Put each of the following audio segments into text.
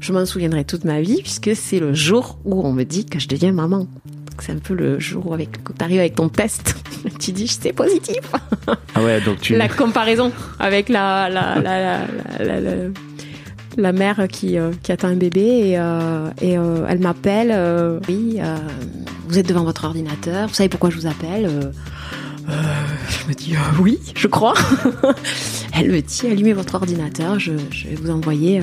Je m'en souviendrai toute ma vie puisque c'est le jour où on me dit que je deviens maman. C'est un peu le jour où avec, tu arrives avec ton test, tu dis c'est positif. Ah ouais, donc tu. La comparaison avec la, la, la, la, la, la mère qui, euh, qui attend un bébé et, euh, et euh, elle m'appelle. oui, vous êtes devant votre ordinateur. Vous savez pourquoi je vous appelle Je me dis oui, je crois. elle me dit allumez votre ordinateur. Je, je vais vous envoyer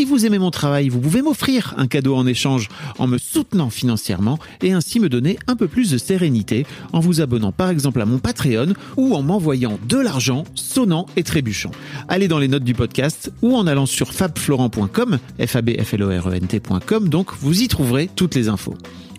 Vous aimez mon travail, vous pouvez m'offrir un cadeau en échange en me soutenant financièrement et ainsi me donner un peu plus de sérénité en vous abonnant par exemple à mon Patreon ou en m'envoyant de l'argent sonnant et trébuchant. Allez dans les notes du podcast ou en allant sur fabflorent.com, f e donc vous y trouverez toutes les infos.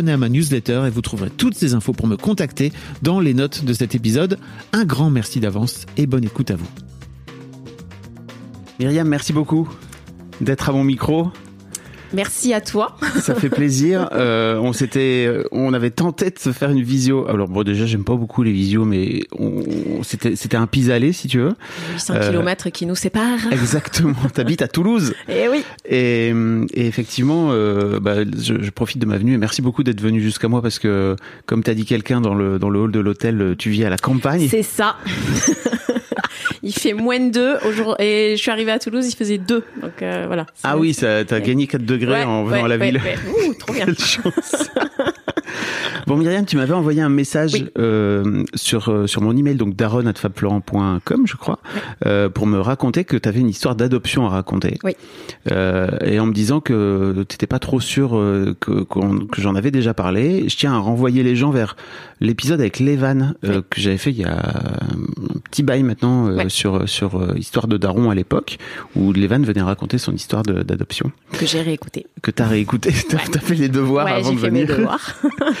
à ma newsletter et vous trouverez toutes ces infos pour me contacter dans les notes de cet épisode. Un grand merci d'avance et bonne écoute à vous. Myriam, merci beaucoup d'être à mon micro. Merci à toi. Ça fait plaisir. Euh, on s'était, on avait tenté de se faire une visio. Alors bon, déjà, j'aime pas beaucoup les visios, mais on, c'était, c'était un pis-aller, si tu veux. 800 Euh, kilomètres qui nous séparent. Exactement. T'habites à Toulouse. Eh oui. Et, et effectivement, euh, bah, je, je profite de ma venue et merci beaucoup d'être venu jusqu'à moi parce que, comme t'as dit quelqu'un dans le dans le hall de l'hôtel, tu vis à la campagne. C'est ça. il fait moins de 2 aujourd'hui. Et je suis arrivée à Toulouse, il faisait 2. Donc euh, voilà. Ah oui, ça, t'as gagné 4 degrés Ouais, en venant ouais, à la ouais, ville. Ouh, trop bien. Quelle chance. Bon Myriam, tu m'avais envoyé un message Oui. euh, sur euh, sur mon email donc daron@fabflorent.com je crois euh, pour me raconter que tu avais une histoire d'adoption à raconter. Oui. Euh, et en me disant que t'étais pas trop sûr euh, que que j'en avais déjà parlé, je tiens à renvoyer les gens vers l'épisode avec Levan euh, que j'avais fait il y a un petit bail maintenant euh, sur sur euh, histoire de daron à l'époque où Levan venait raconter son histoire d'adoption Que j'ai réécouté. que t'as réécouté, t'as Ouais. t'as fait les devoirs ouais, avant de fait mes venir. devoirs.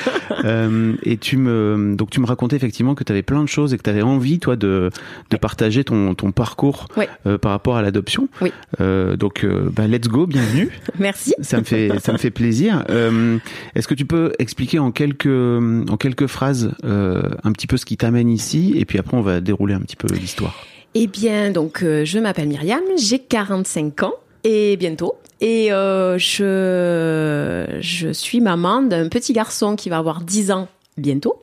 Euh, et tu me donc tu me racontais effectivement que tu avais plein de choses et que tu avais envie toi de de partager ton ton parcours euh, par rapport à l'adoption. Oui. Euh, donc bah, let's go, bienvenue. Merci. ça me fait ça me fait plaisir. Est-ce que tu peux expliquer en quelques en quelques phrases un petit peu ce qui t'amène ici et puis après on va dérouler un petit peu l'histoire. Eh bien, donc, euh, je m'appelle Myriam, j'ai 45 ans et bientôt. Et euh, je, je suis maman d'un petit garçon qui va avoir 10 ans bientôt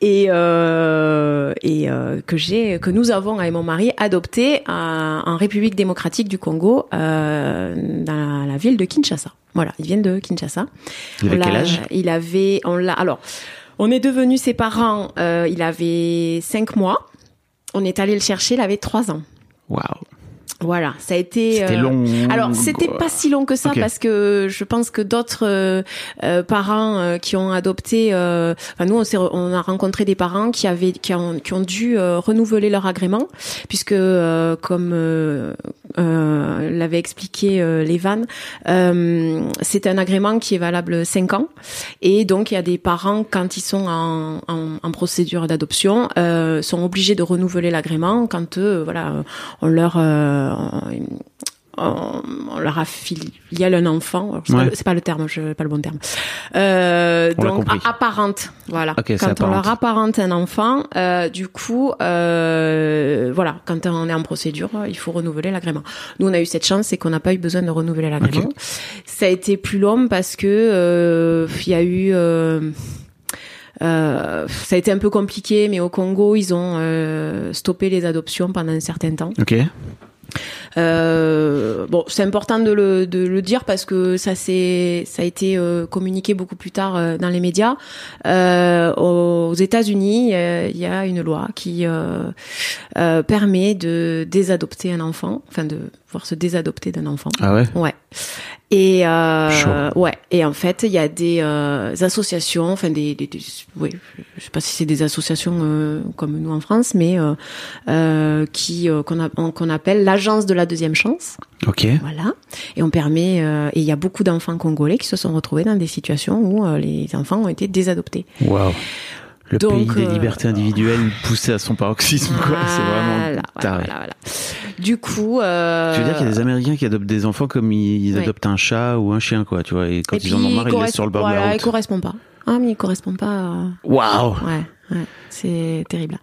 et, euh, et euh, que j'ai que nous avons avec mon mari adopté à- en République démocratique du Congo euh, dans la, la ville de Kinshasa. Voilà, ils viennent de Kinshasa. Il avait quel âge? Il avait on l'a alors on est devenus ses parents euh, il avait 5 mois. On est allé le chercher, il avait 3 ans. Waouh. Voilà, ça a été. C'était euh, long. Alors c'était pas si long que ça parce que je pense que d'autres euh, euh, parents euh, qui ont adopté, euh, enfin nous on, on a rencontré des parents qui avaient qui ont, qui ont dû euh, renouveler leur agrément puisque euh, comme euh, l'avait expliqué euh, euh, c'est un agrément qui est valable 5 ans. Et donc il y a des parents quand ils sont en, en, en procédure d'adoption euh, sont obligés de renouveler l'agrément quand euh, voilà on leur euh, on, on leur a filiale un enfant. C'est Ouais. pas, le terme, je pas le bon terme. Euh, On donc a- apparente, voilà. Ok, c'est quand on apparente. leur apparente un enfant, euh, du coup, euh, voilà, quand on est en procédure, il faut renouveler l'agrément. Nous, on a eu cette chance, c'est qu'on n'a pas eu besoin de renouveler l'agrément. Ça a été plus long parce que euh, il y a eu euh, euh, ça a été un peu compliqué, mais au Congo, ils ont euh, stoppé les adoptions pendant un certain temps. Ok. Euh, bon, c'est important de le, de le dire parce que ça c'est ça a été euh, communiqué beaucoup plus tard euh, dans les médias. Euh, aux États-Unis, il y a une loi qui permet de désadopter un enfant, enfin de pouvoir se désadopter d'un enfant. Ah ouais? Ouais. Et euh, ouais. Et en fait, il y a des euh, associations, enfin des, des, des- oui, je sais pas si c'est des associations euh, comme nous en France, mais euh, euh, qui euh, qu'on qu'on appelle l'agence de la deuxième chance. Ok. Voilà. Et on permet. euh, et il y a beaucoup d'enfants congolais qui se sont retrouvés dans des situations où les enfants ont été désadoptés. Waouh. Le Donc, pays des libertés individuelles poussé à son paroxysme, quoi. C'est vraiment Voilà, taré. voilà, voilà. Du coup, euh, Tu veux dire qu'il y a des Américains qui adoptent des enfants comme ils, ils Oui. adoptent un chat ou un chien, quoi, tu vois, et quand et ils en ont marre, ils corres- laissent sur le bord de voilà, la il route. correspond pas. Ah, mais il correspond pas. à- Waouh Ouais, ouais, c'est terrible.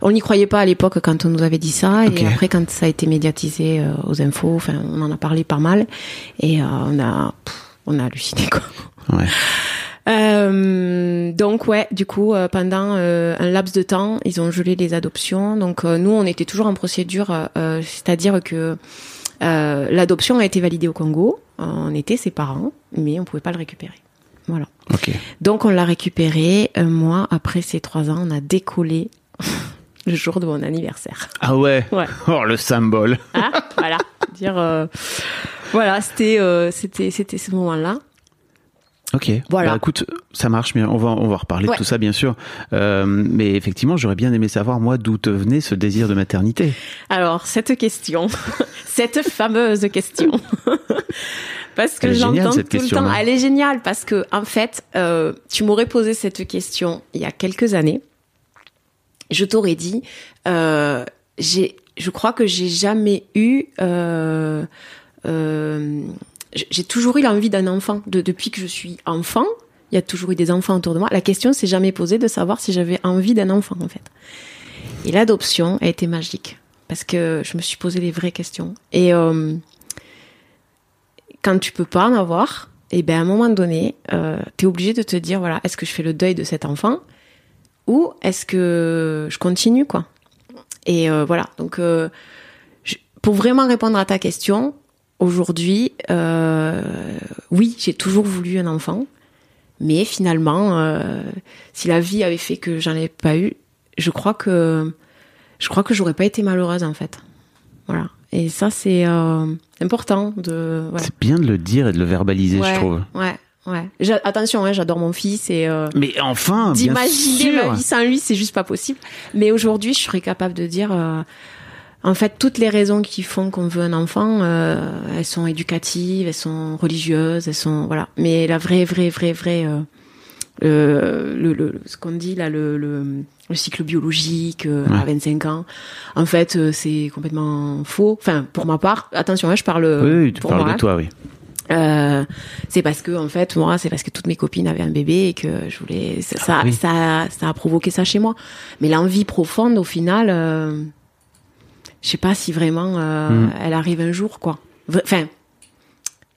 On n'y croyait pas à l'époque quand on nous avait dit ça, Ok. et après quand ça a été médiatisé euh, aux infos, enfin on en a parlé pas mal, et euh, on a, pff, on a halluciné quoi. Ouais. Euh, donc ouais, du coup euh, pendant euh, un laps de temps, ils ont gelé les adoptions. Donc nous, on était toujours en procédure, euh, c'est-à-dire que euh, l'adoption a été validée au Congo. On était ses parents, mais on pouvait pas le récupérer. Voilà. Ok. Donc on l'a récupéré. Un mois après ces trois ans, on a décollé le jour de mon anniversaire. Ah ouais. Ouais. Oh, le symbole. Hein voilà. Dire euh, voilà, c'était euh, c'était c'était ce moment-là. Ok. Voilà. Bah, écoute, ça marche bien. On va, on va reparler Ouais. de tout ça, bien sûr. Euh, mais effectivement, j'aurais bien aimé savoir, moi, d'où te venait ce désir de maternité. Alors cette question, cette fameuse question. Parce que j'entends tout le temps. Elle est géniale parce que en fait, euh, tu m'aurais posé cette question il y a quelques années. Je t'aurais dit, euh, j'ai, je crois que j'ai jamais eu, j'ai toujours eu l'envie d'un enfant. De, depuis que je suis enfant, il y a toujours eu des enfants autour de moi. La question s'est jamais posée de savoir si j'avais envie d'un enfant en fait. Et l'adoption a été magique parce que je me suis posé les vraies questions. Et euh, quand tu peux pas en avoir, et ben à un moment donné, euh, tu es obligé de te dire voilà, est-ce que je fais le deuil de cet enfant ou est-ce que je continue quoi Et euh, voilà, donc euh, pour vraiment répondre à ta question, aujourd'hui, euh, oui, j'ai toujours voulu un enfant, mais finalement, euh, si la vie avait fait que j'en ai pas eu, je crois que je crois que j'aurais pas été malheureuse en fait. Voilà. Et ça c'est euh, important de voilà. C'est bien de le dire et de le verbaliser, ouais, je trouve. Ouais, ouais. Attention, hein, j'adore mon fils et euh, Mais enfin, d'imaginer ma vie sans lui, c'est juste pas possible. Mais aujourd'hui, je serais capable de dire, euh, en fait, toutes les raisons qui font qu'on veut un enfant, euh, elles sont éducatives, elles sont religieuses, elles sont voilà. Mais la vraie, vraie, vraie, vraie, euh, le, le, le- ce qu'on dit là, le, le, le cycle biologique euh, à 25 ans, en fait, euh, c'est complètement faux. Enfin, pour ma part, attention, hein, je parle Oui, oui, tu pour parles moi. de toi, oui. Euh, c'est parce que en fait moi c'est parce que toutes mes copines avaient un bébé et que je voulais ça ça, Ah oui. ça, ça a provoqué ça chez moi mais l'envie profonde au final euh, je sais pas si vraiment euh, Mm. elle arrive un jour quoi enfin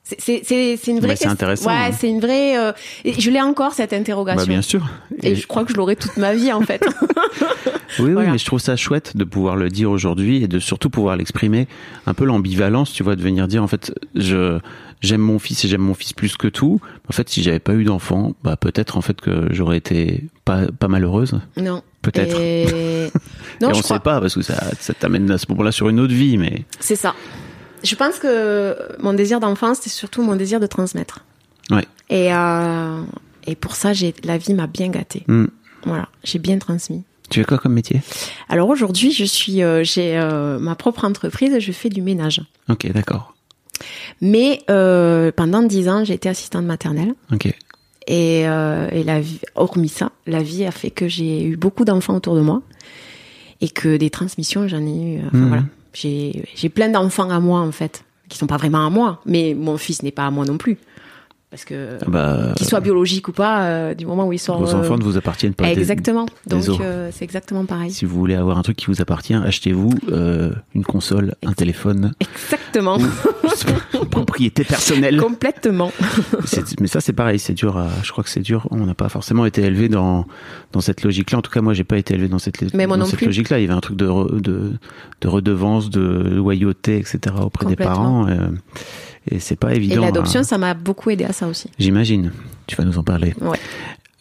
c'est une vraie c'est intéressant, ouais hein. c'est une vraie euh, et je l'ai encore cette Bah, interrogation bien sûr. et je crois que je l'aurai toute ma vie en fait Oui, oui, mais je trouve ça chouette de pouvoir le dire aujourd'hui et de surtout pouvoir l'exprimer. Un peu l'ambivalence, tu vois, de venir dire en fait, je j'aime mon fils et j'aime mon fils plus que tout. En fait, si j'avais pas eu d'enfant, bah peut-être en fait que j'aurais été pas pas malheureuse. Non. Peut-être. Et... et Non, on je sait crois. pas parce que ça, ça t'amène à ce moment-là sur une autre vie, mais C'est ça. Je pense que mon désir d'enfance, c'est surtout mon désir de transmettre. ouais. Et, euh, et pour ça, j'ai, la vie m'a bien gâtée. Hmm. Voilà, j'ai bien transmis. Tu fais quoi comme métier? Alors aujourd'hui, je suis, euh, j'ai euh, ma propre entreprise, je fais du ménage. Ok, d'accord. Mais euh, pendant dix ans, j'ai été assistante maternelle. Ok. Et, euh, et la vie, hormis ça, la vie a fait que j'ai eu beaucoup d'enfants autour de moi et que des transmissions, j'en ai eu. euh, Enfin, Mhm. voilà, j'ai j'ai plein d'enfants à moi en fait, qui sont pas vraiment à moi, mais mon fils n'est pas à moi non plus, parce que Ah Bah, qu'il soit biologique ou pas, euh, du moment où il sort. vos euh, enfants ne vous appartiennent pas. des- Exactement. Donc euh, c'est exactement pareil. Si vous voulez avoir un truc qui vous appartient, achetez-vous euh, une console, un téléphone, Exactement. propriété personnelle. Complètement. Mais ça c'est pareil, c'est dur. À, je crois que c'est dur. On n'a pas forcément été élevé dans dans cette logique-là. En tout cas, moi, j'ai pas été élevé dans cette Mais moi dans cette logique-là. Il y avait un truc de re- de, de redevance, de loyauté, etc. auprès des parents. euh, et c'est pas Et évident. l'adoption, hein. ça m'a beaucoup aidé à ça aussi. J'imagine. Tu vas nous en parler. Ouais.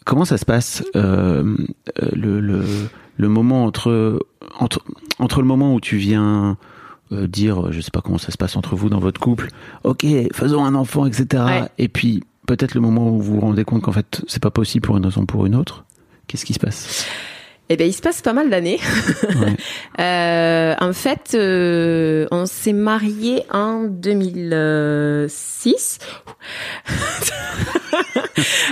Comment ça se passe euh, euh, le, le, le moment entre, entre entre le moment où tu viens euh, dire, je sais pas comment ça se passe entre vous dans votre couple, ok, faisons un enfant, etc. Ouais. Et puis peut-être le moment où vous vous rendez compte qu'en fait c'est pas possible pour une raison ou pour une autre. Qu'est-ce qui se passe? Eh bien, il se passe pas mal d'années. Ouais. Euh, en fait, euh, on s'est mariés en 2006.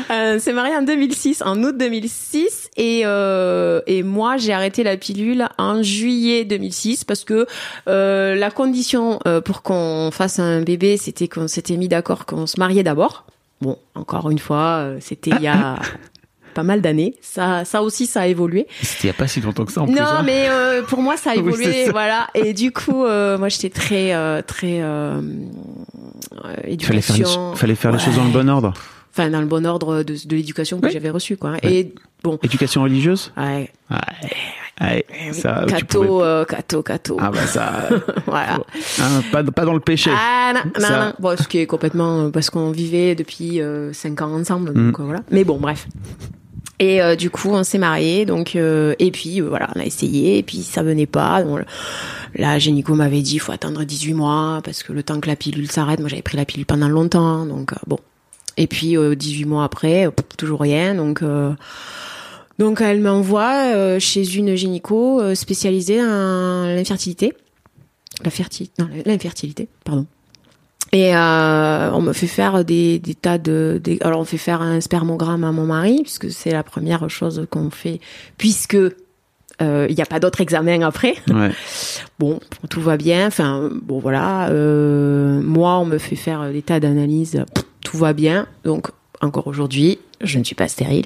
Euh, on s'est mariés en 2006, en août 2006, et et moi j'ai arrêté la pilule en juillet 2006 parce que la condition pour qu'on fasse un bébé, c'était qu'on s'était mis d'accord qu'on se mariait d'abord. Bon, encore une fois, c'était il y a pas mal d'années. Ça, ça aussi, ça a évolué. C'était il y a pas si longtemps que ça en plus. Non, hein. mais euh, pour moi, ça a évolué, voilà. Et du coup, euh, moi, j'étais très, euh, très euh, euh, Il fallait faire, les, fallait faire les choses dans le bon ordre. Enfin, dans le bon ordre de, de l'éducation que Oui. j'avais reçue, quoi. Et bon, Éducation religieuse? Ouais, Ouais, ouais, ça, cato, euh, cato, cato. Ah bah ça, voilà. hein, pas, pas dans le péché. Ah non, non, Ça- non. Bon, ce qui est complètement parce qu'on vivait depuis euh, cinq ans ensemble, donc Mm. voilà. Mais bon, bref. Et euh, du coup, on s'est mariés, donc euh, et puis euh, voilà, on a essayé, et puis ça venait pas. Donc, là, Génico m'avait dit, faut attendre 18 mois parce que le temps que la pilule s'arrête. Moi, j'avais pris la pilule pendant longtemps, donc euh, bon. Et puis euh, 18 mois après, euh, toujours rien, donc. euh, donc elle m'envoie euh, chez une gynéco euh, spécialisée en l'infertilité. La fertilité, non, l'infertilité, pardon. Et euh, on me fait faire des, des tas de, des- alors on fait faire un spermogramme à mon mari puisque c'est la première chose qu'on fait puisque euh, il n'y a pas d'autre examen après. Ouais. Bon, tout va bien. Enfin, bon voilà. Euh, moi, on me fait faire des tas d'analyses. Tout va bien. Donc encore aujourd'hui, je ne suis pas stérile.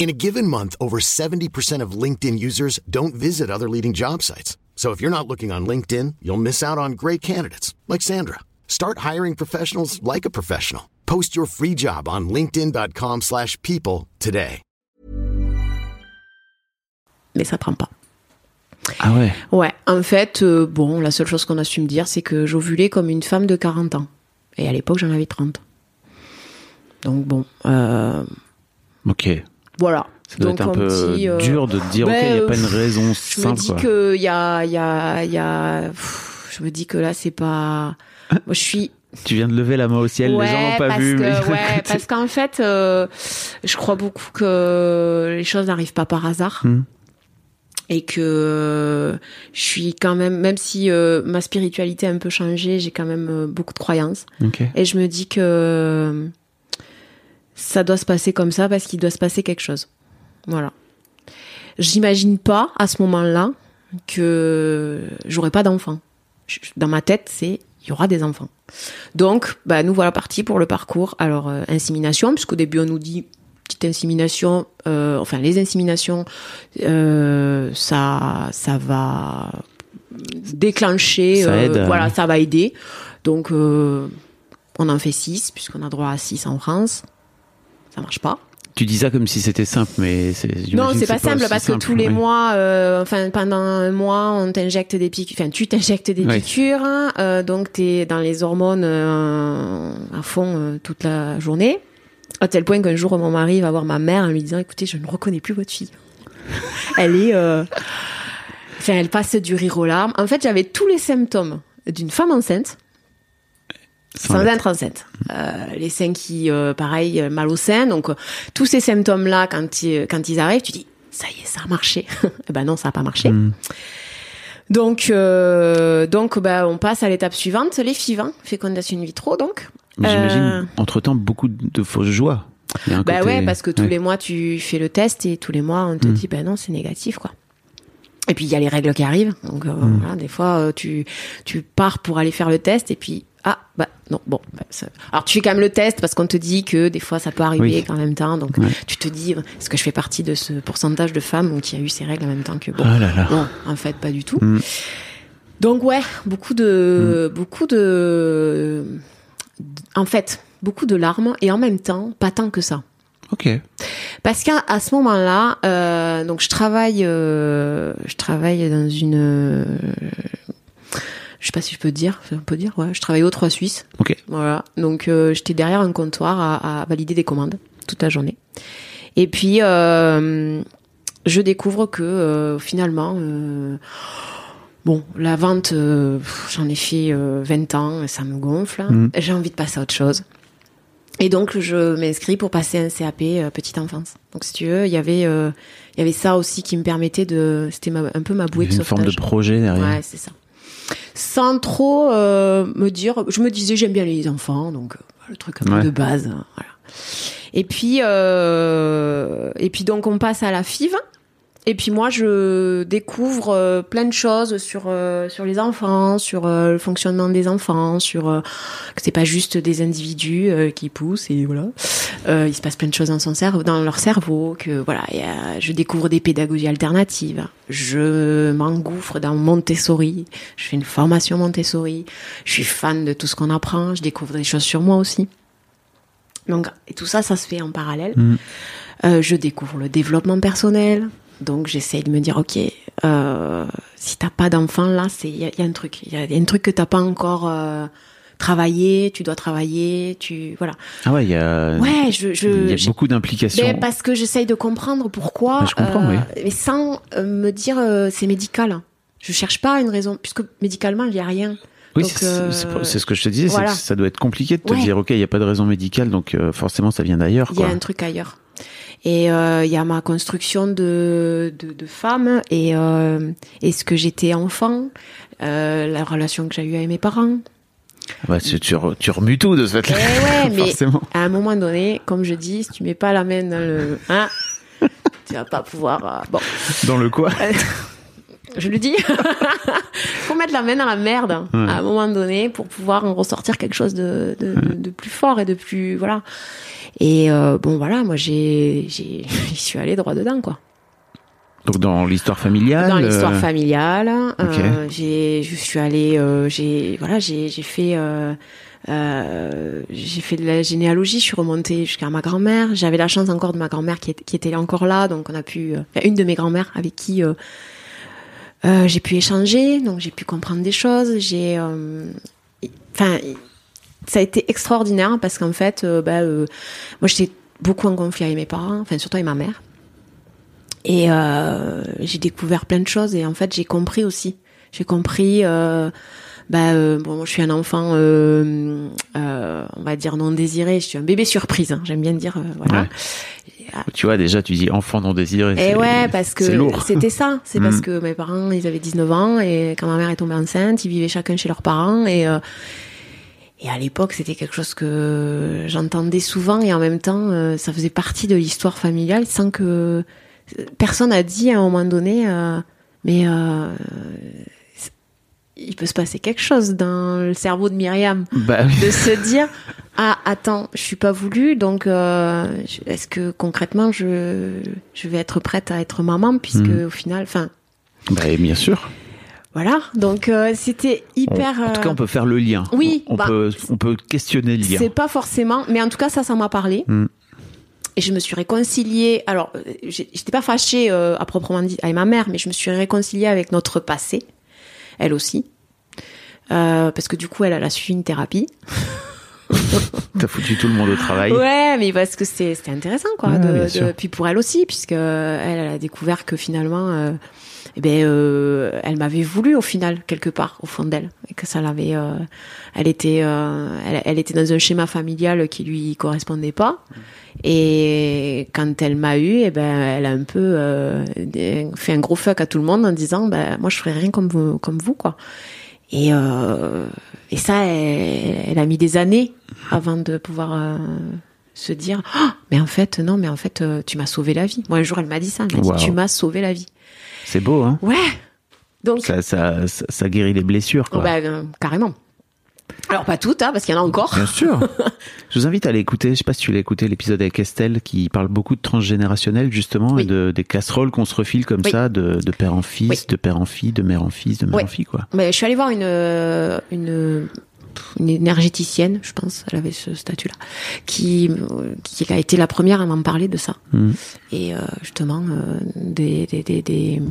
In a given month, over 70% of LinkedIn users don't visit other leading job sites. So if you're not looking on LinkedIn, you'll miss out on great candidates like Sandra. Start hiring professionals like a professional. Post your free job on linkedin.com/people slash people today. Mais ça prend pas. Ah ouais? Ouais, en fait, euh, bon, la seule chose qu'on a su me dire, c'est que j'ovulais comme une femme de 40 ans. Et à l'époque, j'en avais 30. Donc bon, euh, Ok. Voilà. Ça doit Donc être un peu euh, dur de dire, ok, ben, il n'y a pas une raison Je me simple. dis que y a, y a, y a, pff, je me dis que là, c'est pas. Moi, je suis. Tu viens de lever la main au ciel, les gens n'ont pas parce vu. que, mais ouais, parce qu'en fait, euh, je crois beaucoup que les choses n'arrivent pas par hasard. Hmm. et que euh, je suis quand même, même si euh, ma spiritualité a un peu changé, j'ai quand même beaucoup de croyances. Et je me dis que ça doit se passer comme ça parce qu'il doit se passer quelque chose. Voilà. J'imagine pas à ce moment-là que j'aurai pas d'enfants. Dans ma tête, c'est il y aura des enfants. Donc, bah, nous voilà partis pour le parcours. Alors, euh, insémination, puisqu'au début on nous dit petite insémination, euh, enfin les inséminations, euh, ça, ça va déclencher, Ça euh, aide, voilà, ça va aider. Donc, on en fait 6, puisqu'on a droit à 6 en France. Ça marche pas. Tu dis ça comme si c'était simple, mais c'est. Non, c'est pas simple parce que simple, tous les mois, euh, enfin pendant un mois, on t'injecte des piqûres. Enfin, tu t'injectes des piqûres, hein, euh, donc t'es dans les hormones euh, à fond euh, toute la journée. À tel point qu'un jour, mon mari va voir ma mère en lui disant "Écoutez, je ne reconnais plus votre fille. Elle est, enfin, elle passe du rire aux larmes. En fait, j'avais tous les symptômes d'une femme enceinte." Sans sans être- être enceinte. Euh, les seins qui, euh, pareil, euh, mal au sein. Donc, euh, tous ces symptômes-là, quand ils, quand ils arrivent, tu dis, ça y est, ça a marché. Eh ben non, ça n'a pas marché. Mm. Donc, euh, donc bah, on passe à l'étape suivante, les FIV, hein, fécondation in vitro, donc. J'imagine, Euh, entre temps, beaucoup de fausses joies. Côté- ouais, parce que tous ouais. les mois, tu fais le test et tous les mois, on te Mm. dit, ben non, c'est négatif, quoi. Et puis, il y a les règles qui arrivent. Donc, euh, Mm. voilà, des fois, euh, tu, tu pars pour aller faire le test et puis, ah, bah non, bon. bah, ça- Alors, tu fais quand même le test parce qu'on te dit que des fois, ça peut arriver Oui. en même temps. Donc, Ouais. tu te dis, est-ce que je fais partie de ce pourcentage de femmes qui a eu ces règles en même temps que bon Ah là là. Non, en fait, pas du tout. Mm. Donc ouais, beaucoup de, beaucoup de, en fait, beaucoup de larmes et en même temps, pas tant que ça. Ok. Parce qu'à à ce moment-là, euh, donc je travaille, euh, je travaille dans une, euh, je sais pas si je peux dire, on peut dire, ouais, je travaille au 3 Suisse. Ok. Voilà. Donc euh, j'étais derrière un comptoir à, à valider des commandes toute la journée. Et puis je découvre que finalement, bon, la vente, j'en ai fait euh, 20 ans, ça me gonfle. Mhm. J'ai envie de passer à autre chose. Et donc je m'inscris pour passer un CAP euh, petite enfance. Donc si tu veux, il y avait, euh, il y avait ça aussi qui me permettait de, c'était un peu ma bouée de une forme de sauvetage. projet derrière. Ouais, c'est ça. Sans trop euh, me dire, je me disais j'aime bien les enfants, donc euh, le truc un peu Ouais. de base, euh, voilà. Et puis euh, et puis donc on passe à la FIV. Et puis moi je découvre euh, plein de choses sur euh, sur les enfants, sur euh, le fonctionnement des enfants, sur euh, que c'est pas juste des individus euh, qui poussent et voilà. Euh, il se passe plein de choses dans son cerveau, dans leur cerveau, que voilà, je découvre des pédagogies alternatives. Je m'engouffre dans Montessori. Je fais une formation Montessori. Je suis fan de tout ce qu'on apprend. Je découvre des choses sur moi aussi. Donc, et tout ça, ça se fait en parallèle. Mm. Euh, je découvre le développement personnel. Donc, j'essaye de me dire, ok, euh, si t'as pas d'enfant là, c'est il y, a- il y a un truc, il y a, il y a un truc que t'as pas encore euh, travaillé. Tu dois travailler. Tu voilà. Ah ouais, il y a, Ouais, je, je il y a beaucoup d'implications. mais parce que j'essaye de comprendre pourquoi. Je comprends, oui. Mais sans euh, me dire c'est médical. Je cherche pas une raison, puisque médicalement il y a rien. Oui, c'est euh, ce que je te disais, c'est voilà. que ça doit être compliqué de te Ouais. dire, ok, il n'y a pas de raison médicale, donc euh, forcément ça vient d'ailleurs. Il y a un truc ailleurs. Et euh, il y a ma construction de, de, de femme et, euh, et ce que j'étais enfant, euh, la relation que j'ai eue avec mes parents. Ouais, tu, tu, re- tu remues tout de ce Eh fait-là. ouais, mais à un moment donné, comme je dis, si tu mets pas la main dans le... Hein, tu vas pas pouvoir... bon, Dans le quoi? Je le dis. faut mettre la main dans la merde hein, Ouais. à un moment donné pour pouvoir en ressortir quelque chose de, de, de- de plus fort et de plus voilà. Et euh, bon voilà, moi j'ai j'ai j'y suis allée droit dedans quoi. Donc dans l'histoire familiale. Dans l'histoire euh, familiale, euh, j'ai je suis allée euh, j'ai voilà j'ai j'ai fait euh, euh, j'ai fait de la généalogie, je suis remontée jusqu'à ma grand-mère. J'avais la chance encore de ma grand-mère qui, qui était encore là, donc on a pu, euh, une de mes grand-mères avec qui euh, euh, j'ai pu échanger, donc j'ai pu comprendre des choses. J'ai, euh, enfin, ça a été extraordinaire parce qu'en fait, euh, bah, euh, moi j'étais beaucoup en conflit avec mes parents, enfin surtout avec ma mère. Et euh, j'ai découvert plein de choses et en fait j'ai compris aussi. J'ai compris. Bah bon, moi, je suis un enfant, on va dire non désiré. Je suis un bébé surprise. hein, J'aime bien dire. voilà. Tu vois, déjà, tu dis enfant non désiré. Et c'est- ouais, parce que c'était ça. C'est parce Mm. que mes parents, ils avaient 19 ans et quand ma mère est tombée enceinte, ils vivaient chacun chez leurs parents et euh, et à l'époque, c'était quelque chose que j'entendais souvent et en même temps, euh, ça faisait partie de l'histoire familiale sans que personne a dit à un moment donné, euh, mais euh, il peut se passer quelque chose dans le cerveau de Myriam Bah oui. de se dire ah attends je suis pas voulu donc euh, est-ce que concrètement je je vais être prête à être maman puisque Mhm. au final enfin Bah, bien sûr. Voilà donc euh, c'était On- hyper en tout cas, on peut faire le lien. oui, On, bah, peut, on peut questionner le lien. c'est pas forcément mais en tout cas ça ça m'a parlé Mm. et je me suis réconciliée alors euh, j'étais pas fâchée euh, à proprement dit avec ma mère mais je me suis réconciliée avec notre passé elle aussi Euh, parce que du coup elle, elle a suivi une thérapie T'as foutu tout le monde au travail. Ouais, mais parce que c'était intéressant, quoi. Ouais, de- de- puis pour elle aussi, puisque elle, elle a découvert que finalement, eh ben, euh, elle m'avait voulu au final quelque part au fond d'elle, et que ça l'avait. euh, elle était, euh, elle, elle était dans un schéma familial qui lui correspondait pas. Et quand elle m'a eu, eh ben, elle a un peu euh, fait un gros fuck à tout le monde en disant, ben, moi je ferai rien comme vous, comme vous, quoi. Et, euh, et ça, elle, elle a mis des années avant de pouvoir euh, se dire Ah, mais en fait, non, mais en fait, tu m'as sauvé la vie. Moi, un jour, elle m'a dit ça. Elle m'a Wow. dit Tu m'as sauvé la vie. C'est beau, hein Ouais. Donc, ça, ça, ça, ça guérit les blessures, quoi. bah, euh, carrément. Alors, pas toutes, hein, parce qu'il y en a encore. Bien sûr. Je vous invite à aller écouter, je sais pas si tu l'as écouté, l'épisode avec Estelle qui parle beaucoup de transgénérationnel justement Oui. et de, des casseroles qu'on se refile comme Oui. ça de, de père en fils, Oui. de père en fille, de mère en fils, de mère en fille quoi. Mais je suis allée voir une, euh, une, une énergéticienne, je pense, elle avait ce statut-là, qui, qui a été la première à m'en parler de ça. Mhm. Et euh, justement, euh, des, des, des, des,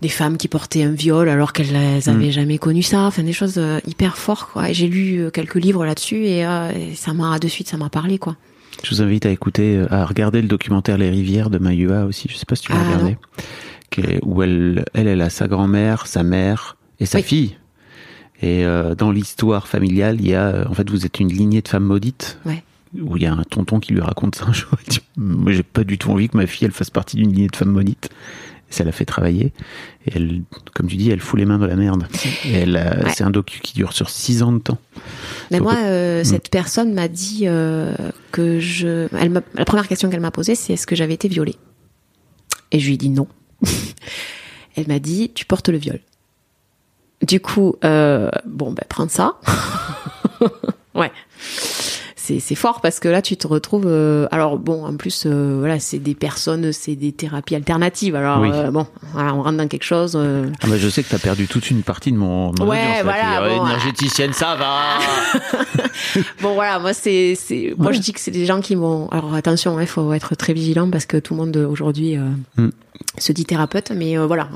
des femmes qui portaient un viol alors qu'elles n'avaient jamais connu ça, enfin des choses euh, hyper fortes. Quoi. Et j'ai lu quelques livres là-dessus et, euh, et ça m'a de suite, ça m'a parlé. quoi. Je vous invite à écouter, à regarder le documentaire Les Rivières de Mayua aussi. Je sais pas si tu l'as Ah, regardé, qui est- où elle, elle, elle a sa grand-mère, sa mère et sa Oui. fille. Et euh, dans l'histoire familiale, il y a, euh, en fait, vous êtes une lignée de femmes maudites. Ouais. Où il y a un tonton qui lui raconte ça un jour. Il dit, Moi, j'ai pas du tout envie que ma fille, elle fasse partie d'une lignée de femmes maudites. Et ça l'a fait travailler. Et elle, comme tu dis, elle fout les mains dans la merde. Et elle, a- Ouais. c'est un docu qui dure sur six ans de temps. Mais Donc, moi, euh, Mm. cette personne m'a dit euh, que je. Elle m'a- la première question qu'elle m'a posée, c'est est-ce que j'avais été violée? Et je lui ai dit non. elle m'a dit tu portes le viol. Du coup, euh, bon, ben prends ça. ouais. C'est, fort parce que là tu te retrouves euh, alors bon en plus euh, voilà c'est des personnes c'est des thérapies alternatives alors Oui. euh, bon voilà, on rentre dans quelque chose Ah bah, je sais que t'as perdu toute une partie de mon, mon Ouais, audience. là, voilà, dit, bon, énergéticienne, ça va. Bon voilà, moi c'est c'est moi Ouais. je dis que c'est des gens qui m'ont alors attention, il faut être très vigilant parce que tout le monde aujourd'hui Mm. Se dit thérapeute mais euh, voilà.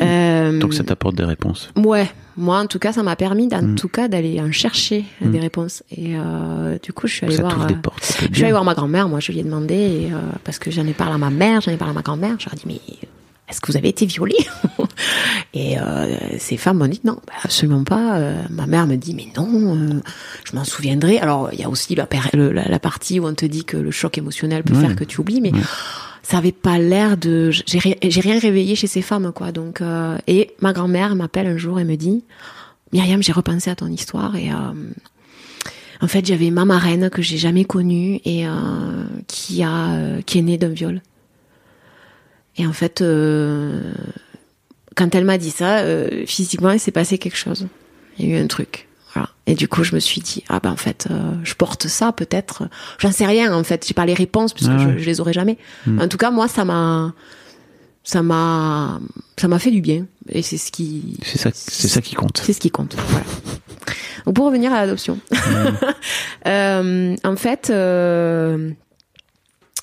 Euh, Donc ça t'apporte des réponses. ouais, moi en tout cas ça m'a permis en Mm. tout cas d'aller en chercher Mm. des réponses et euh, du coup je suis allée Ça voir des portes. je suis allée voir ma grand-mère, moi je lui ai demandé et, parce que j'en ai parlé à ma mère, j'en ai parlé à ma grand-mère, je leur ai dit mais est-ce que vous avez été violée? Et euh, ces femmes m'ont dit non, bah, absolument pas. Euh, ma mère me dit mais non, euh, je m'en souviendrai. Alors il y a aussi la, partie où on te dit que le choc émotionnel peut Ouais. faire que tu oublies, mais ça avait pas l'air de. J'ai ri- j'ai rien réveillé chez ces femmes quoi. Donc euh, et ma grand-mère m'appelle un jour et me dit Myriam, j'ai repensé à ton histoire et euh, en fait, j'avais ma marraine que j'ai jamais connue et euh, qui a qui est née d'un viol. Et en fait, quand elle m'a dit ça, physiquement, il s'est passé quelque chose. Il y a eu un truc. Voilà. Et du coup, je me suis dit, ah ben en fait, euh, je porte ça peut-être. J'en sais rien en fait. J'ai pas les réponses puisque Ah ouais. je, je les aurai jamais. Mm. En tout cas, moi, ça m'a, ça m'a, ça m'a fait du bien. Et c'est ce qui, C'est ça, c'est ça qui compte. c'est ce qui compte. Voilà. Donc pour revenir à l'adoption, Euh, en fait, euh,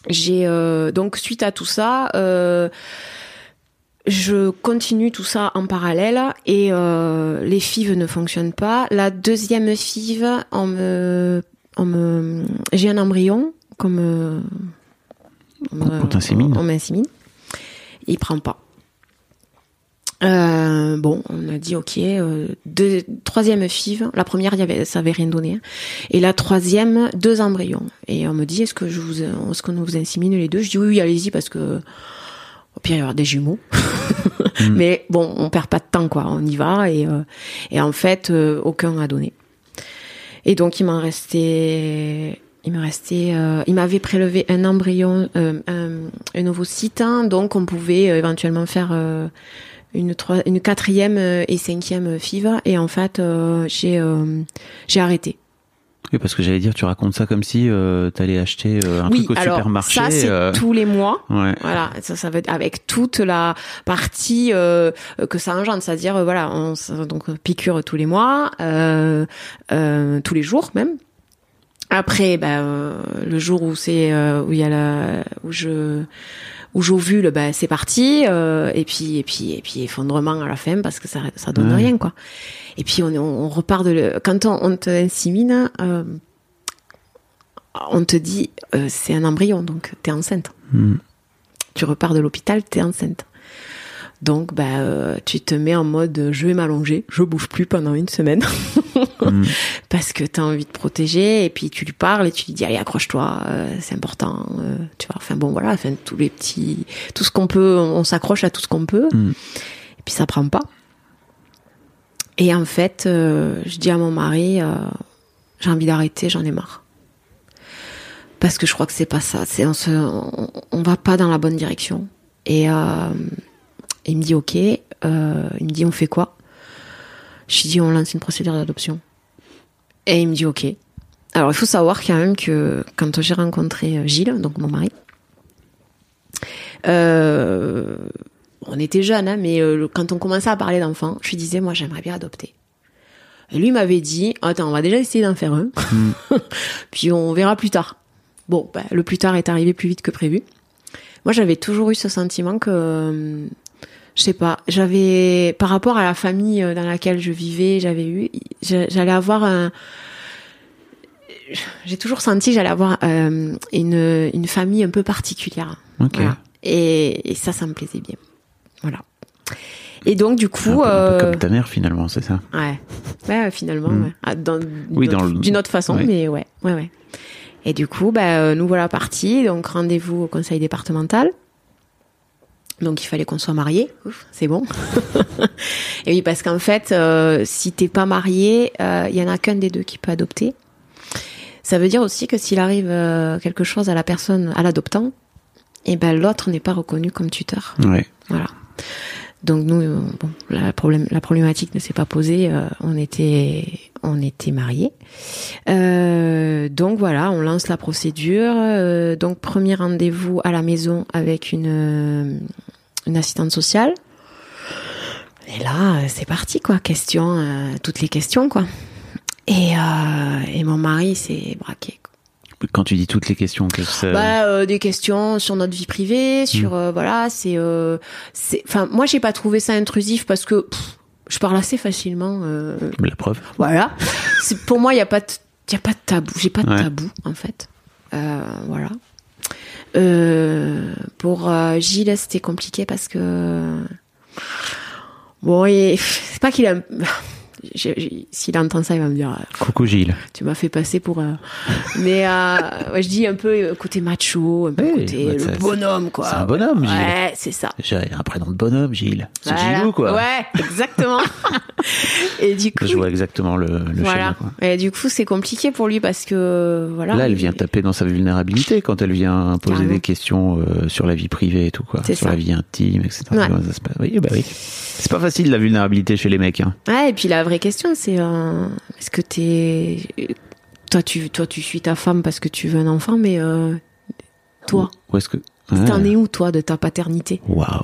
j'ai donc suite à tout ça, je continue tout ça en parallèle et euh, les FIV ne fonctionnent pas. La deuxième FIV, on me, on me, j'ai un embryon comme euh, on me- On on m'insémine. Il prend pas. Euh, bon, on a dit ok. Euh, deux, troisième FIV. La première, y avait, ça avait rien donné. hein. Et la troisième, deux embryons. Et on me dit est-ce que je vous, est-ce qu'on vous insémine les deux? Je dis oui, oui, allez-y parce que au pire il y avoir des jumeaux. Mais bon, on perd pas de temps quoi. On y va et euh, et en fait euh, aucun a donné. Et donc il m'en restait. Il me restait, euh, il m'avait prélevé un embryon, euh, un, un ovocyte, hein, donc on pouvait euh, éventuellement faire euh, une, trois, une quatrième et cinquième FIV. Et en fait, euh, j'ai euh, j'ai arrêté. Oui, parce que j'allais dire, tu racontes ça comme si euh, t'allais acheter euh, un oui, truc au alors supermarché. ça c'est euh, tous les mois. Ouais. Voilà, ça, ça va être avec toute la partie euh, que ça engendre, c'est-à-dire euh, voilà, on, donc euh, piqûre tous les mois, euh, euh, tous les jours même. Après, ben, euh, le jour où c'est euh, où il y a la où je où j'ovule, ben c'est parti. euh, et puis et puis et puis effondrement à la fin parce que ça ça donne Ouais. rien quoi. Et puis on, on repart de le, quand on, on te insémine, euh, on te dit euh, c'est un embryon donc t'es enceinte. Hmm. Tu repars de l'hôpital, t'es enceinte. Donc bah euh, tu te mets en mode euh, je vais m'allonger, je bouge plus pendant une semaine Mm. parce que t'as envie de protéger et puis tu lui parles et tu lui dis allez accroche-toi, euh, c'est important, euh, tu vois. Enfin bon voilà, enfin tous les petits, tout ce qu'on peut, on, on s'accroche à tout ce qu'on peut Mm. et puis ça prend pas. Et en fait, je dis à mon mari, j'ai envie d'arrêter, j'en ai marre. Parce que je crois que c'est pas ça. C'est on, se, on, on va pas dans la bonne direction. Et euh, il me dit ok. Euh, il me dit on fait quoi? Je lui dis on lance une procédure d'adoption. Et il me dit ok. Alors il faut savoir quand même que quand j'ai rencontré euh, Gilles, donc mon mari, euh, on était jeunes, hein, mais euh, quand on commençait à parler d'enfants, je lui disais moi j'aimerais bien adopter. Et lui m'avait dit attends on va déjà essayer d'en faire un, puis on verra plus tard. Bon, bah, le plus tard est arrivé plus vite que prévu. Moi, j'avais toujours eu ce sentiment que, je sais pas, j'avais, par rapport à la famille euh, dans laquelle je vivais, j'avais eu, j'a- j'allais avoir un, j'ai toujours senti j'allais avoir euh, une, une famille un peu particulière. Ok. Voilà. Et, et ça, ça me plaisait bien. Voilà. Et donc, du Un coup, un peu euh, comme ta mère finalement, c'est ça? Ouais. Ouais, finalement, Mm. ouais. Ah, dans- Oui, d'une dans autre- le- d'une autre façon, ouais. mais ouais, ouais, ouais. Et du coup, bah, euh, nous voilà partis. Donc, rendez-vous au conseil départemental. Donc, il fallait qu'on soit mariés. C'est bon. Et oui, parce qu'en fait, euh, si t'es pas marié, euh, il y en a qu'un des deux qui peut adopter. Ça veut dire aussi que s'il arrive euh, quelque chose à la personne, à l'adoptant, et ben l'autre n'est pas reconnu comme tuteur. Ouais. Voilà. Donc nous, euh, bon, la, problème, la problématique ne s'est pas posée. euh, on était, on était mariés. Euh, donc voilà, on lance la procédure. euh, donc premier rendez-vous à la maison avec une, euh, une assistante sociale. Et là, euh, c'est parti quoi. Question, euh, toutes les questions quoi. Et, euh, et mon mari s'est braqué. quoi. Quand tu dis toutes les questions, que ça... Bah, euh, des questions sur notre vie privée, sur euh, voilà, c'est, c'est, enfin, moi j'ai pas trouvé ça intrusif parce que pff, je parle assez facilement. La preuve. voilà, c'est pour moi il y a pas, de, y a pas de tabou, j'ai pas de Ouais. tabou en fait. Voilà. Euh, pour euh, Gilles, c'était compliqué parce que bon, et c'est pas qu'il a. S'il entend ça, il va me dire euh, Coucou Gilles. tu m'as fait passer pour euh, mais euh, ouais, je dis un peu euh, côté macho un peu côté bah, le bonhomme quoi c'est un bonhomme, Gilles. ouais c'est ça J'ai un prénom de bonhomme, Gilles. C'est Voilà. Gilou, quoi. ouais exactement et du coup Je vois exactement le, le voilà schéma, quoi. et du coup c'est compliqué pour lui parce que voilà Là, elle vient taper dans sa vulnérabilité quand elle vient poser Carrément. des questions euh, sur la vie privée et tout, quoi. Sur ça. la vie intime, etc. Ouais. Comment ça se passe. Oui, bah oui. C'est pas facile, la vulnérabilité chez les mecs, hein. ouais et puis la vraie question c'est euh, est-ce que t'es toi tu toi tu suis ta femme parce que tu veux un enfant mais euh, toi Où est-ce que. t'en Ah. es où toi de ta paternité? Waouh.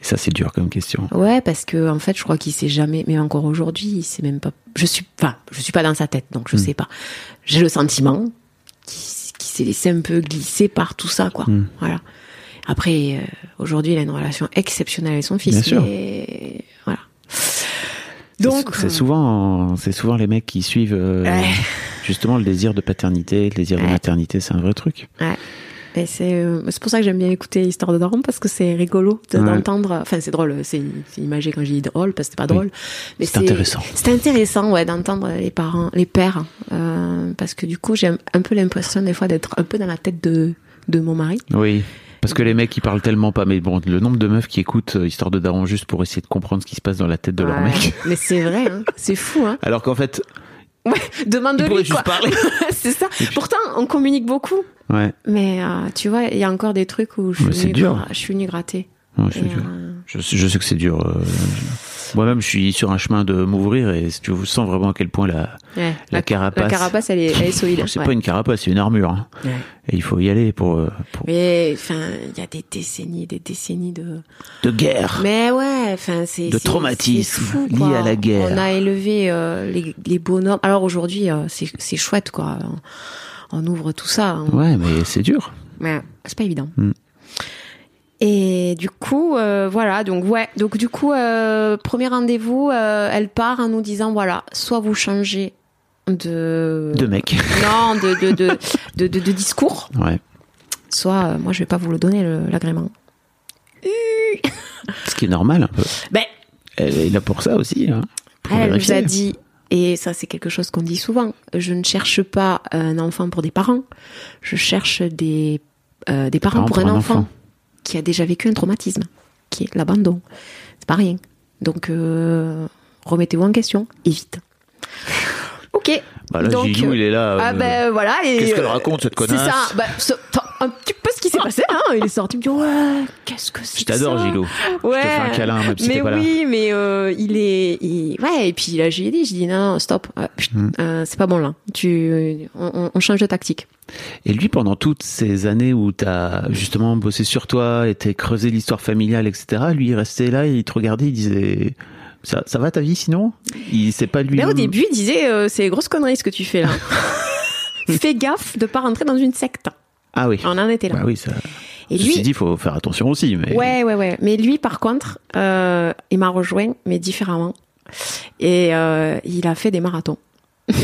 Ça, c'est dur comme question. Ouais, parce que en fait, je crois qu'il sait jamais, mais encore aujourd'hui, il sait même pas. Je suis, enfin, je suis pas dans sa tête, donc je Mm. sais pas. J'ai le sentiment qu'il s'est laissé un peu glisser par tout ça, quoi. Mm. Voilà. Après, euh, aujourd'hui, il a une relation exceptionnelle avec son fils. Bien sûr. voilà. Donc, c'est euh, souvent, c'est souvent les mecs qui suivent euh, Ouais. justement le désir de paternité, le désir de maternité, c'est un vrai truc. Ouais. Et c'est euh, c'est pour ça que j'aime bien écouter Histoire de Daron parce que c'est rigolo de- Ouais. d'entendre. Enfin, c'est drôle, c'est c'est imagé quand je dis drôle parce que c'est pas drôle. Mais C'est intéressant. C'est intéressant, ouais, d'entendre les parents, les pères, euh, parce que du coup, j'ai un peu l'impression des fois d'être un peu dans la tête de de mon mari. Oui. Parce que les mecs, ils parlent tellement pas. Mais bon, le nombre de meufs qui écoutent euh, Histoire de Daron juste pour essayer de comprendre ce qui se passe dans la tête de leur mec. Mais c'est vrai, hein, c'est fou, hein. Alors qu'en fait, Ouais, demande-lui quoi. c'est ça. Pourtant, on communique beaucoup, Ouais. mais euh, tu vois, il y a encore des trucs où je suis venue dur. gra- je suis venue gratter. Ouais, Et, dur. euh, Je, sais- je sais que c'est dur. euh, Moi-même, je suis sur un chemin de m'ouvrir et tu sens vraiment à quel point la, ouais, la carapace. La carapace, elle est, elle est solide. c'est ouais. pas une carapace, c'est une armure. hein. Ouais. Et il faut y aller pour, euh, pour Mais enfin, il y a des décennies, des décennies de. de guerre. Mais ouais, enfin c'est De traumatisme lié à la guerre. On a élevé euh, les, les bonhommes. Alors aujourd'hui, euh, c'est chouette quoi. On, on ouvre tout ça. hein. Ouais, mais c'est dur. Mais c'est pas évident. Mm. Et du coup, euh, voilà. Donc ouais. Donc du coup, euh, premier rendez-vous, euh, elle part en nous disant voilà, soit vous changez de De mec. non de de de, de, de- de discours, Ouais. soit moi je vais pas vous le donner l'agrément. Ce qui est normal un peu. Ben Elle est là pour ça aussi. Hein, pour Elle nous a dit, et ça c'est quelque chose qu'on dit souvent, je ne cherche pas un enfant pour des parents, je cherche des, des parents, pour, un, enfant, qui a déjà vécu un traumatisme, qui est l'abandon. C'est pas rien. Donc euh, remettez-vous en question, et vite. Ok. Bah là, Donc, Gilou, il est là. Ah euh, ben voilà. Qu'est-ce qu'elle euh, raconte, cette C'est connasse? Ça. Bah, ce- un petit peu passé. Hein. Il est sorti, il me dit ouais, qu'est-ce que c'est Je t'adore, ça? Gilou. Ouais. Je te fais un câlin, même si mais t'es pas là. oui, mais euh, il est, il- ouais. Et puis là, j'ai dit, j'ai dit non, stop, euh, Hmm. euh, c'est pas bon là. Tu, on, change de tactique. Et lui, pendant toutes ces années où t'as justement bossé sur toi et t'as creusé l'histoire familiale, etc., lui, il restait là, il te regardait, il disait Ça, ça va ta vie sinon? Il sait pas lui. Mais au début, il disait, c'est grosse connerie ce que tu fais là. Fais gaffe de pas rentrer dans une secte. Ah oui. On en était là. Bah oui, ça. Et Ceci lui, dit, il faut faire attention aussi. Mais... Ouais, ouais, ouais. Mais lui, par contre, euh, il m'a rejoint, mais différemment. Et euh, il a fait des marathons.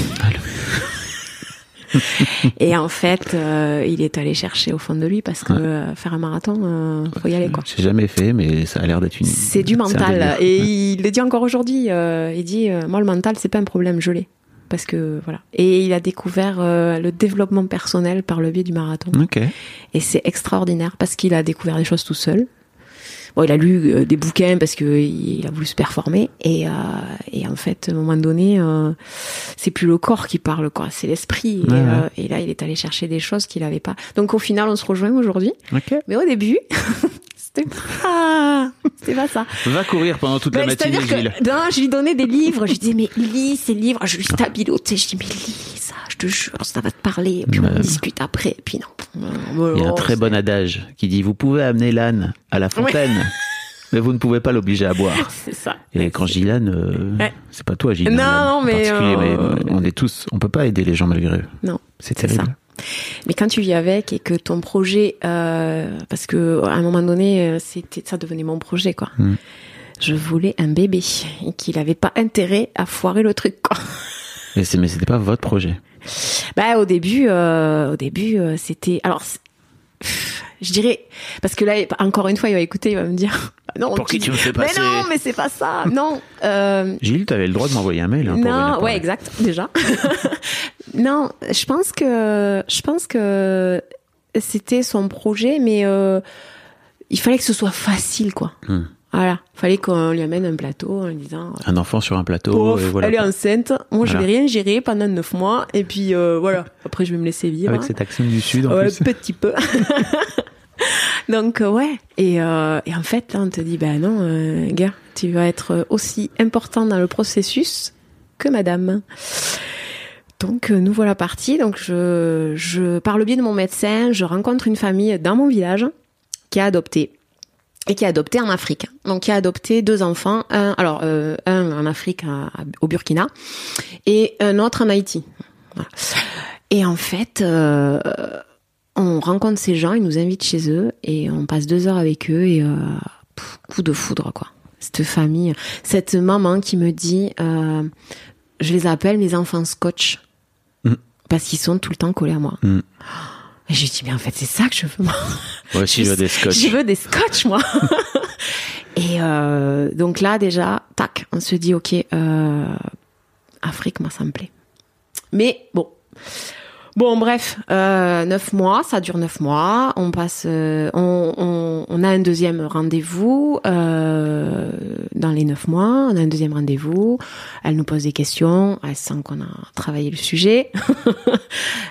Et en fait, euh, il est allé chercher au fond de lui parce que faire un marathon, euh, faut y aller quoi. J'ai jamais fait, mais ça a l'air d'être une. C'est du mental. Et il le dit encore aujourd'hui. il dit, moi le mental, c'est pas un problème, je l'ai. Parce que voilà. Et il a découvert euh, le développement personnel par le biais du marathon. Ok. Et c'est extraordinaire parce qu'il a découvert des choses tout seul. Bon, il a lu euh, des bouquins parce que il a voulu se performer et, euh, et en fait, à un moment donné, c'est plus le corps qui parle, quoi, c'est l'esprit. Et, Ouais, ouais. et là, il est allé chercher des choses qu'il avait pas. Donc, au final, on se rejoint aujourd'hui. Ok. Mais au début, c'était pas, ça. Va courir pendant toute la matinée, Gilles. que non, je lui donnais des livres. Je lui disais, mais lis ces livres. Je lui stabilotais. Je dis, mais lis ça, je te jure, ça va te parler. Et puis on Ouais. discute après. Et puis non. Il y a un très bon adage qui dit Vous pouvez amener l'âne à la fontaine, mais vous ne pouvez pas l'obliger à boire. C'est ça. Et quand l'âne, euh, Ouais. c'est pas toi, Gilles. Non, non, mais, euh, mais on est tous, on peut pas aider les gens malgré eux. Non. C'est C'est terrible. ça. Mais quand tu vis avec et que ton projet, euh, parce que à un moment donné, euh, c'était, ça devenait mon projet, quoi. Mm. Je voulais un bébé et qu'il avait pas intérêt à foirer le truc, quoi. Mais c'est, mais c'était pas votre projet? Bah au début, euh, au début, euh, c'était, alors, je dirais, parce que là, encore une fois, il va écouter, il va me dire, non, Pour qui tu me fais mais passer non, mais c'est pas ça, non. Euh, Gilles, t'avais le droit de m'envoyer un mail. hein, non, ouais, exact, déjà. non, je pense que je pense que c'était son projet, mais euh, il fallait que ce soit facile, quoi. Hmm. Voilà, fallait qu'on lui amène un plateau en lui disant. Un enfant sur un plateau. Pouf, et voilà. elle est enceinte. Moi, je Voilà. vais rien gérer pendant neuf mois, et puis euh, voilà. Après, je vais me laisser vivre. Avec cet accent du Sud en Ouais, plus. petit peu. Donc euh, ouais. Et, euh, et en fait, là, on te dit, ben non, euh, gars, tu vas être aussi important dans le processus que madame. Donc euh, nous voilà partis. Donc je, je, par le biais de mon médecin, je rencontre une famille dans mon village qui a adopté et qui a adopté en Afrique. Donc qui a adopté deux enfants, un, alors euh, un en Afrique à- au Burkina et un autre en Haïti. Voilà. Et en fait, euh, on rencontre ces gens, ils nous invitent chez eux et on passe deux heures avec eux et euh, pff, coup de foudre quoi. Cette famille, cette maman qui me dit, je les appelle mes enfants scotch Mm. parce qu'ils sont tout le temps collés à moi. Mm. Et j'ai dit, mais en fait, c'est ça que je veux, moi. Moi aussi, je veux des scotch. Je veux des scotch, moi. Et euh, donc là, déjà, tac, on se dit, ok, euh, Afrique, moi, ça me plaît. Mais bon. Bon, bref, euh, neuf mois, ça dure neuf mois. On passe, euh, on, on, on a un deuxième rendez-vous euh, dans les neuf mois. On a un deuxième rendez-vous. Elle nous pose des questions. Elle sent qu'on a travaillé le sujet.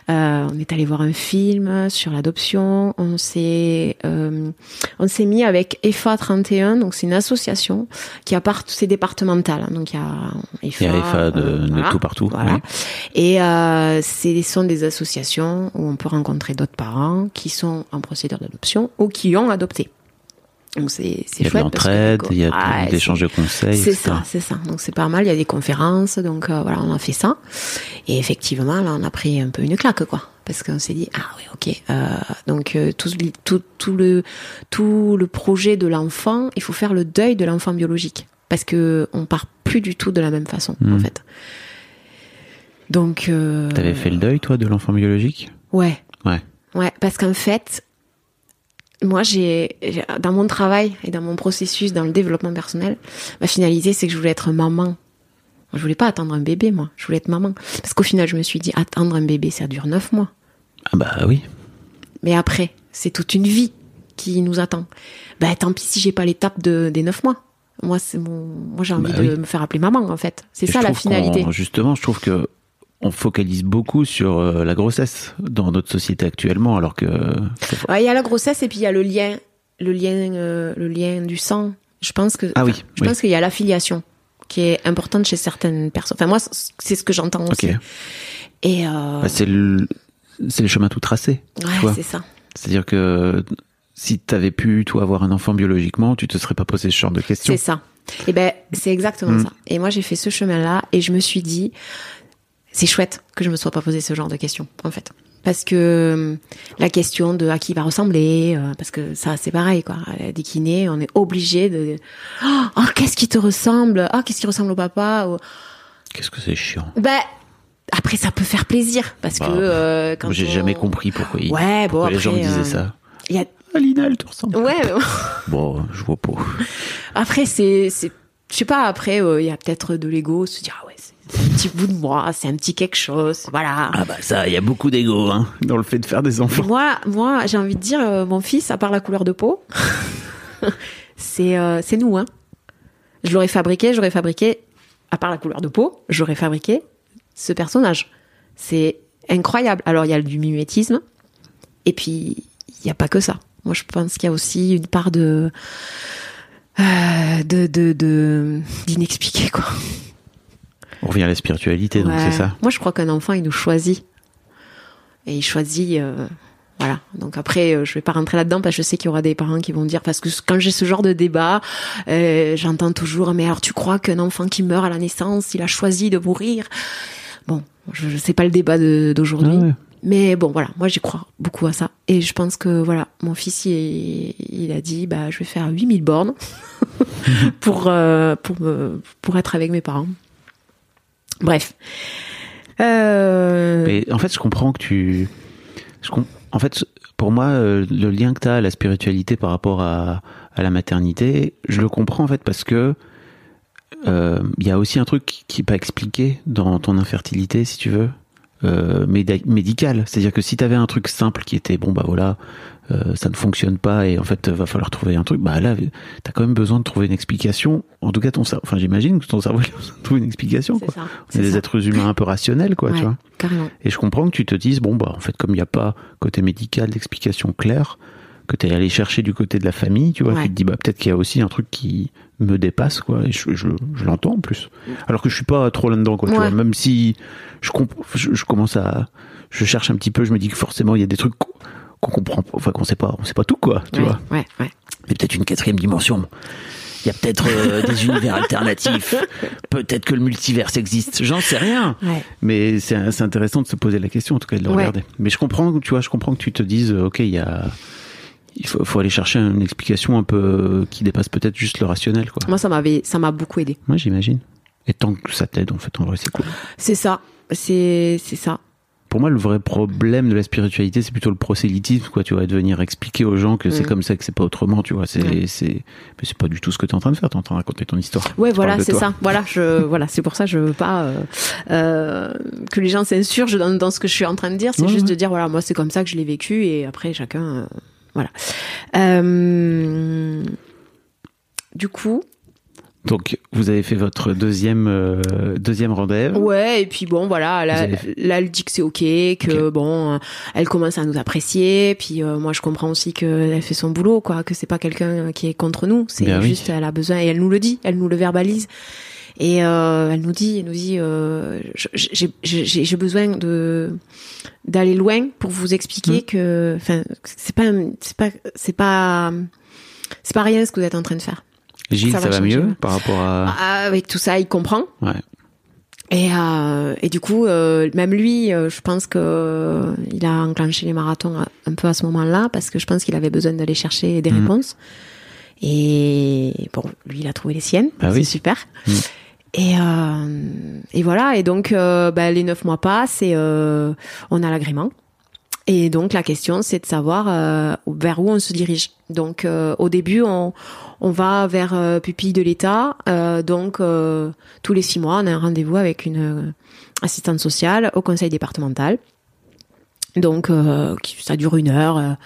Euh, on est allé voir un film sur l'adoption. On s'est, euh, on s'est mis avec EFA 31. Donc c'est une association qui a part, c'est départemental. hein. donc il y a EFA, Il y a EFA de- tout partout, Voilà. oui. Et euh, ce sont des associations où on peut rencontrer d'autres parents qui sont en procédure d'adoption ou qui ont adopté. Donc c'est c'est Il y a de chouette l'entraide, il y a ouais, de l'échange de conseils. C'est ça, c'est ça. Donc c'est pas mal. Il y a des conférences, donc euh, voilà, on a fait ça. Et effectivement, là, on a pris un peu une claque, quoi, parce qu'on s'est dit ah oui, ok. Euh, donc euh, tout, tout, tout le tout le projet de l'enfant, il faut faire le deuil de l'enfant biologique, parce que on part plus du tout de la même façon, en Mhm. fait. Donc euh, T'avais fait le deuil, toi, de l'enfant biologique? Ouais. Ouais. Ouais, parce qu'en fait, moi, j'ai, dans mon travail et dans mon processus, dans le développement personnel, ma finalité, c'est que je voulais être maman. Je voulais pas attendre un bébé, moi. Je voulais être maman. Parce qu'au final, je me suis dit, attendre un bébé, ça dure neuf mois. Ah bah oui. Mais après, c'est toute une vie qui nous attend. Ben, tant pis si j'ai pas l'étape de, des neuf mois. Moi, c'est mon, moi, j'ai envie Bah de oui. me faire appeler maman, en fait. C'est ça la finalité. Justement, je trouve que on focalise beaucoup sur euh, la grossesse dans notre société actuellement, alors que Ouais, il y a la grossesse et puis il y a le lien, le lien, euh, le lien du sang. Je pense que, Ah oui, je oui. pense qu'il y a l'affiliation qui est importante chez certaines personnes. Enfin, moi, c'est ce que j'entends aussi. Et euh, bah, c'est le c'est le chemin tout tracé. tu ouais, c'est ça. C'est-à-dire que si t'avais pu toi avoir un enfant biologiquement, tu te serais pas posé ce genre de questions. C'est ça. Et ben, c'est exactement Mm. ça. Et moi, j'ai fait ce chemin-là et je me suis dit, c'est chouette que je me sois pas posé ce genre de questions, en fait. Parce que hum, la question de à qui il va ressembler, euh, parce que ça, c'est pareil, quoi. À Des kinés, on est obligé de, oh, oh, qu'est-ce qui te ressemble? Ah, qu'est-ce qui ressemble au papa? Ou- Qu'est-ce que c'est chiant. Ben, après, ça peut faire plaisir, parce Bah, que euh, quand J'ai on- jamais compris pourquoi, ils- Ouais, bon, pourquoi les gens après, me disaient euh, ça. Il y a... Alina, elle te ressemble. Ouais, mais bon. Bon, je vois pas. Après, c'est, c'est, je sais pas, après, euh, il y a peut-être de l'ego, se dire, ah ouais, c'est un petit bout de moi, c'est un petit quelque chose, voilà. Ah bah ça, il y a beaucoup d'ego hein, dans le fait de faire des enfants. Moi, moi, j'ai envie de dire, euh, mon fils, à part la couleur de peau, c'est, euh, c'est nous, hein. Je l'aurais fabriqué, j'aurais fabriqué, à part la couleur de peau, j'aurais fabriqué ce personnage. C'est incroyable. Alors, il y a du mimétisme, et puis, il n'y a pas que ça. Moi, je pense qu'il y a aussi une part de, euh, de, de, de, d'inexpliqué, quoi. On revient à la spiritualité, donc Ouais. c'est ça. Moi, je crois qu'un enfant, il nous choisit. Et il choisit. euh, voilà. Donc après, euh, je vais pas rentrer là-dedans parce que je sais qu'il y aura des parents qui vont dire parce que quand j'ai ce genre de débat, euh, j'entends toujours mais alors tu crois qu'un enfant qui meurt à la naissance, il a choisi de mourir? Bon, je, je sais pas le débat d'aujourd'hui. Ah ouais. Mais bon, voilà, moi j'y crois beaucoup à ça. Et je pense que voilà, mon fils, il, il a dit, bah, je vais faire 8000 bornes pour, euh, pour, me, pour être avec mes parents. Bref. Euh, Mais en fait, je comprends que tu. En fait, pour moi, euh, le lien que tu as à la spiritualité par rapport à, la maternité, je le comprends en fait parce que euh, il y a aussi un truc qui n'est pas expliqué dans ton infertilité, si tu veux, euh, médical. C'est-à-dire que si tu avais un truc simple qui était bon, bah voilà, euh, ça ne fonctionne pas et en fait, va falloir trouver un truc, bah là, tu as quand même besoin de trouver une explication. En tout cas, ton cerveau, enfin, j'imagine que ton cerveau, trouver une explication. c'est Quoi. ça. On c'est est des ça. êtres humains un peu rationnels, quoi, tu vois. Carrément. Et je comprends que tu te dises, bon, bah, en fait, comme il n'y a pas côté médical d'explication claire, que tu es allé chercher du côté de la famille, tu vois, Ouais. tu te dis, bah, peut-être qu'il y a aussi un truc qui me dépasse, quoi, et je, je, je l'entends en plus. Alors que je suis pas trop là-dedans, quoi, tu vois, même si je, je, je commence à, je cherche un petit peu, je me dis que forcément, il y a des trucs qu'on comprend enfin, qu'on sait pas, on sait pas tout, quoi, tu ouais, vois. ouais, ouais. Mais peut-être une quatrième dimension. Il y a peut-être euh, des univers alternatifs. Peut-être que le multivers existe. J'en sais rien. Ouais. Mais c'est intéressant de se poser la question, en tout cas de le Ouais. regarder. Mais je comprends, tu vois, je comprends que tu te dises, euh, ok, il y a, il faut, faut aller chercher une explication un peu euh, qui dépasse peut-être juste le rationnel, quoi. Moi, ça m'avait, ça m'a beaucoup aidé. Moi, j'imagine. Et tant que ça t'aide, en fait, en vrai, c'est cool. C'est ça. C'est, c'est ça. Pour moi, le vrai problème de la spiritualité, c'est plutôt le prosélytisme, quoi. Tu vas devenir expliquer aux gens que c'est Mm. comme ça, que c'est pas autrement, tu vois. C'est, c'est, mais c'est pas du tout ce que tu es en train de faire. Tu es en train de raconter ton histoire. Ouais, voilà, c'est ça. Voilà, je, voilà, c'est pour ça que je veux pas euh, euh, que les gens s'insurgent dans, dans ce que je suis en train de dire. C'est Ouais, juste ouais. de dire, voilà, moi c'est comme ça que je l'ai vécu et après chacun, euh, voilà. Euh, du coup, Donc, vous avez fait votre deuxième, euh, deuxième rendez-vous. ouais, et puis bon, voilà, là, là elle dit que c'est ok, que bon, euh, elle commence à nous apprécier, puis euh, moi je comprends aussi qu'elle fait son boulot, quoi, que c'est pas quelqu'un qui est contre nous, c'est Ben oui. juste elle a besoin et elle nous le dit, elle nous le verbalise. Et euh, elle nous dit, elle nous dit, euh, j'ai besoin de d'aller loin pour vous expliquer Mm. que, enfin, c'est pas, c'est pas, c'est pas, c'est pas rien ce que vous êtes en train de faire. Gilles, ça, ça va mieux par rapport à. Ah, Avec tout ça, il comprend. Ouais. Et, euh, et du coup, euh, même lui, euh, je pense que il a enclenché les marathons un peu à ce moment-là parce que je pense qu'il avait besoin d'aller chercher des Mhm. réponses. Et bon, lui, il a trouvé les siennes. Bah c'est oui. super. Mhm. Et, et voilà. Et donc, bah, les neuf mois passent et on a l'agrément. Et donc, la question, c'est de savoir euh, vers où on se dirige. Donc, euh, au début, on, on va vers euh, pupille de l'État. Euh, donc, euh, tous les six mois, on a un rendez-vous avec une euh, assistante sociale au conseil départemental. Donc, ça dure une heure.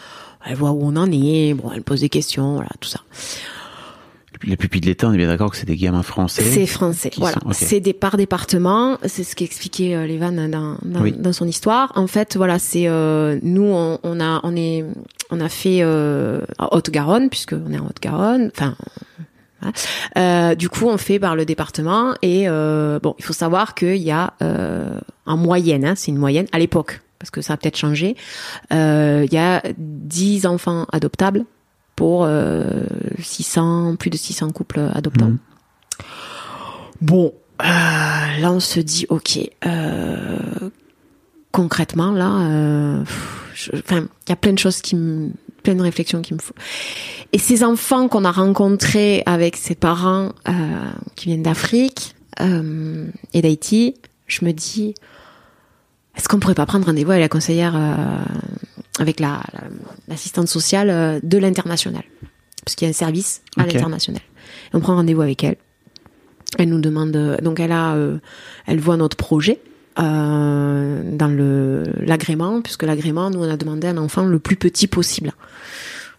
elle voit où on en est. Bon, elle pose des questions, voilà, tout ça. Les pupilles de l'État, on est bien d'accord que c'est des gamins français. C'est français, voilà. sont-. C'est des par département. C'est ce qu'expliquait euh, Lévan dans, dans, Oui. dans son histoire. En fait, voilà, c'est euh, nous, on, on a, on est, on a fait euh, Haute-Garonne puisque on est en Haute-Garonne. Enfin. Euh, du coup, on fait par le département et euh, bon, il faut savoir qu'il y a euh, en moyenne, hein, c'est une moyenne à l'époque parce que ça a peut-être changé. euh, Il y a 10 enfants adoptables pour euh, 600, plus de 600 couples adoptants. Mhm. Bon, euh, là on se dit, ok, euh, concrètement là, euh, enfin, il y a plein de choses qui me, plein de réflexions qui me font. Et ces enfants qu'on a rencontrés avec ces parents euh, qui viennent d'Afrique euh, et d'Haïti, je me dis, est-ce qu'on pourrait pas prendre rendez-vous avec la conseillère, euh, avec la la- l'assistante sociale euh, de l'international, parce qu'il y a un service à l'international. Et on prend rendez-vous avec elle. Elle nous demande, euh, donc elle a, euh, elle voit notre projet euh, dans le l'agrément, puisque l'agrément, nous on a demandé un enfant le plus petit possible.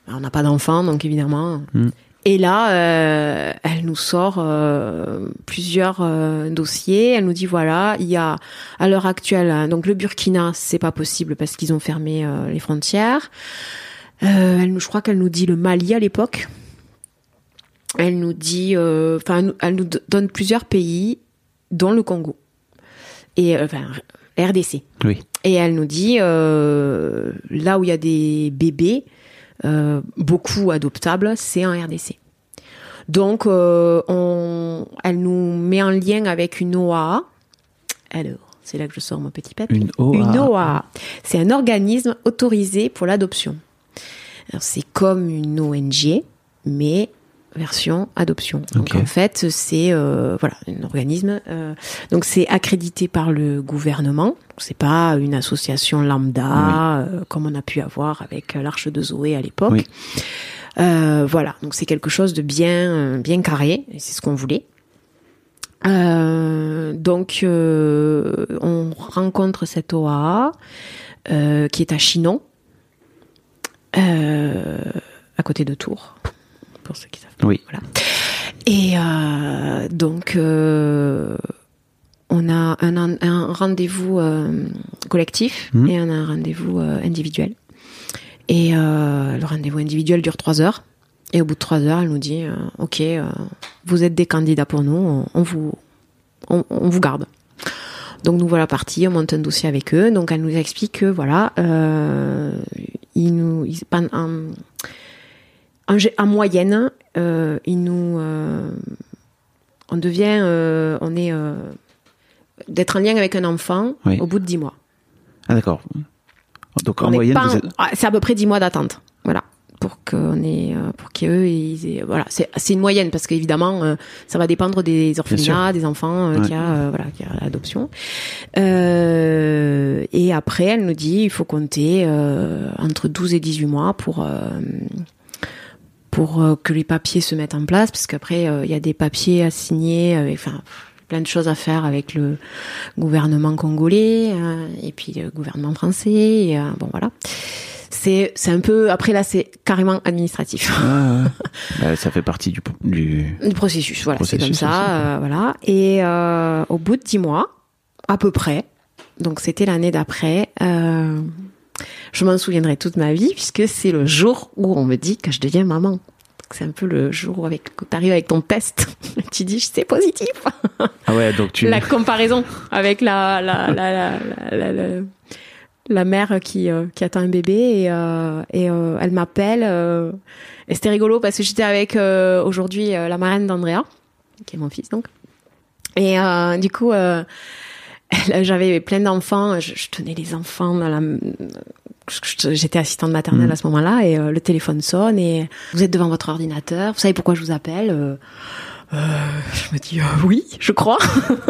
Alors, on n'a pas d'enfant, donc évidemment. Mm. Et là, euh, elle nous sort euh, plusieurs euh, dossiers. Elle nous dit voilà, il y a à l'heure actuelle, hein, donc le Burkina, c'est pas possible parce qu'ils ont fermé les frontières. Elle je crois qu'elle nous dit le Mali à l'époque. Elle nous dit, enfin, elle nous- donne plusieurs pays, dont le Congo et enfin RDC. Oui. Et elle nous dit là où il y a des bébés, euh, beaucoup adoptables, c'est en RDC. Donc, euh, on, elle nous met en lien avec une OAA. Alors, c'est là que je sors mon petit papier. Une OAA. Une OAA. C'est un organisme autorisé pour l'adoption. Alors, c'est comme une ONG, mais version adoption. Donc en fait, c'est euh, voilà un organisme. euh, donc c'est accrédité par le gouvernement. C'est pas une association lambda euh, comme on a pu avoir avec l'Arche de Zoé à l'époque. Oui. Voilà, donc c'est quelque chose de bien bien carré. C'est ce qu'on voulait. Donc on rencontre cette OAA qui est à Chinon, à côté de Tours, pour ceux qui savent. Oui. Voilà. Et euh, donc, euh, on a un, un rendez-vous euh, collectif Mhm. et on a un rendez-vous individuel. Et le rendez-vous individuel dure trois heures. Et au bout de trois heures, elle nous dit Ok, vous êtes des candidats pour nous, on, on vous, on, on vous garde. Donc nous voilà partis, on monte un dossier avec eux. Donc elle nous explique que voilà, ils nous, ils- en, en, moyenne, euh, nous, euh, on devient, euh, on est d'être en lien avec un enfant Oui. au bout de dix mois. Ah d'accord. Donc en On moyenne, êtes... ah, c'est à peu près dix mois d'attente. Voilà. Pour qu'on euh, pour qu'eux ils aient- voilà c'est c'est une moyenne parce qu'évidemment euh, ça va dépendre des orphelinats des enfants euh, Ouais. y a euh, voilà qu'il y a l'adoption et après elle nous dit il faut compter entre 12 et 18 mois pour pour euh, que les papiers se mettent en place parce qu'après euh, il y a des papiers à signer avec enfin plein de choses à faire avec le gouvernement congolais euh, et puis le gouvernement français et, euh, bon voilà. C'est c'est un peu après là c'est carrément administratif. Ah. Bah, ça fait partie du, du... du processus voilà c'est comme ça euh, voilà. Et euh, au bout de dix mois à peu près donc c'était l'année d'après euh, je m'en souviendrai toute ma vie puisque c'est le jour où on me dit que je deviens maman. C'est un peu le jour où avec, t'arrives avec ton test, tu dis c'est positif. Ah ouais, donc tu... La comparaison avec la la la la, la, la- mère qui euh, qui attend un bébé et euh, et euh, elle m'appelle et c'était rigolo parce que j'étais avec aujourd'hui la marraine d'Andrea qui est mon fils donc. Et du coup j'avais plein d'enfants je, je tenais les enfants dans la j'étais assistante maternelle Mhm. à ce moment-là et euh, le téléphone sonne et vous êtes devant votre ordinateur vous savez pourquoi je vous appelle Euh, euh, je me dis oui, je crois.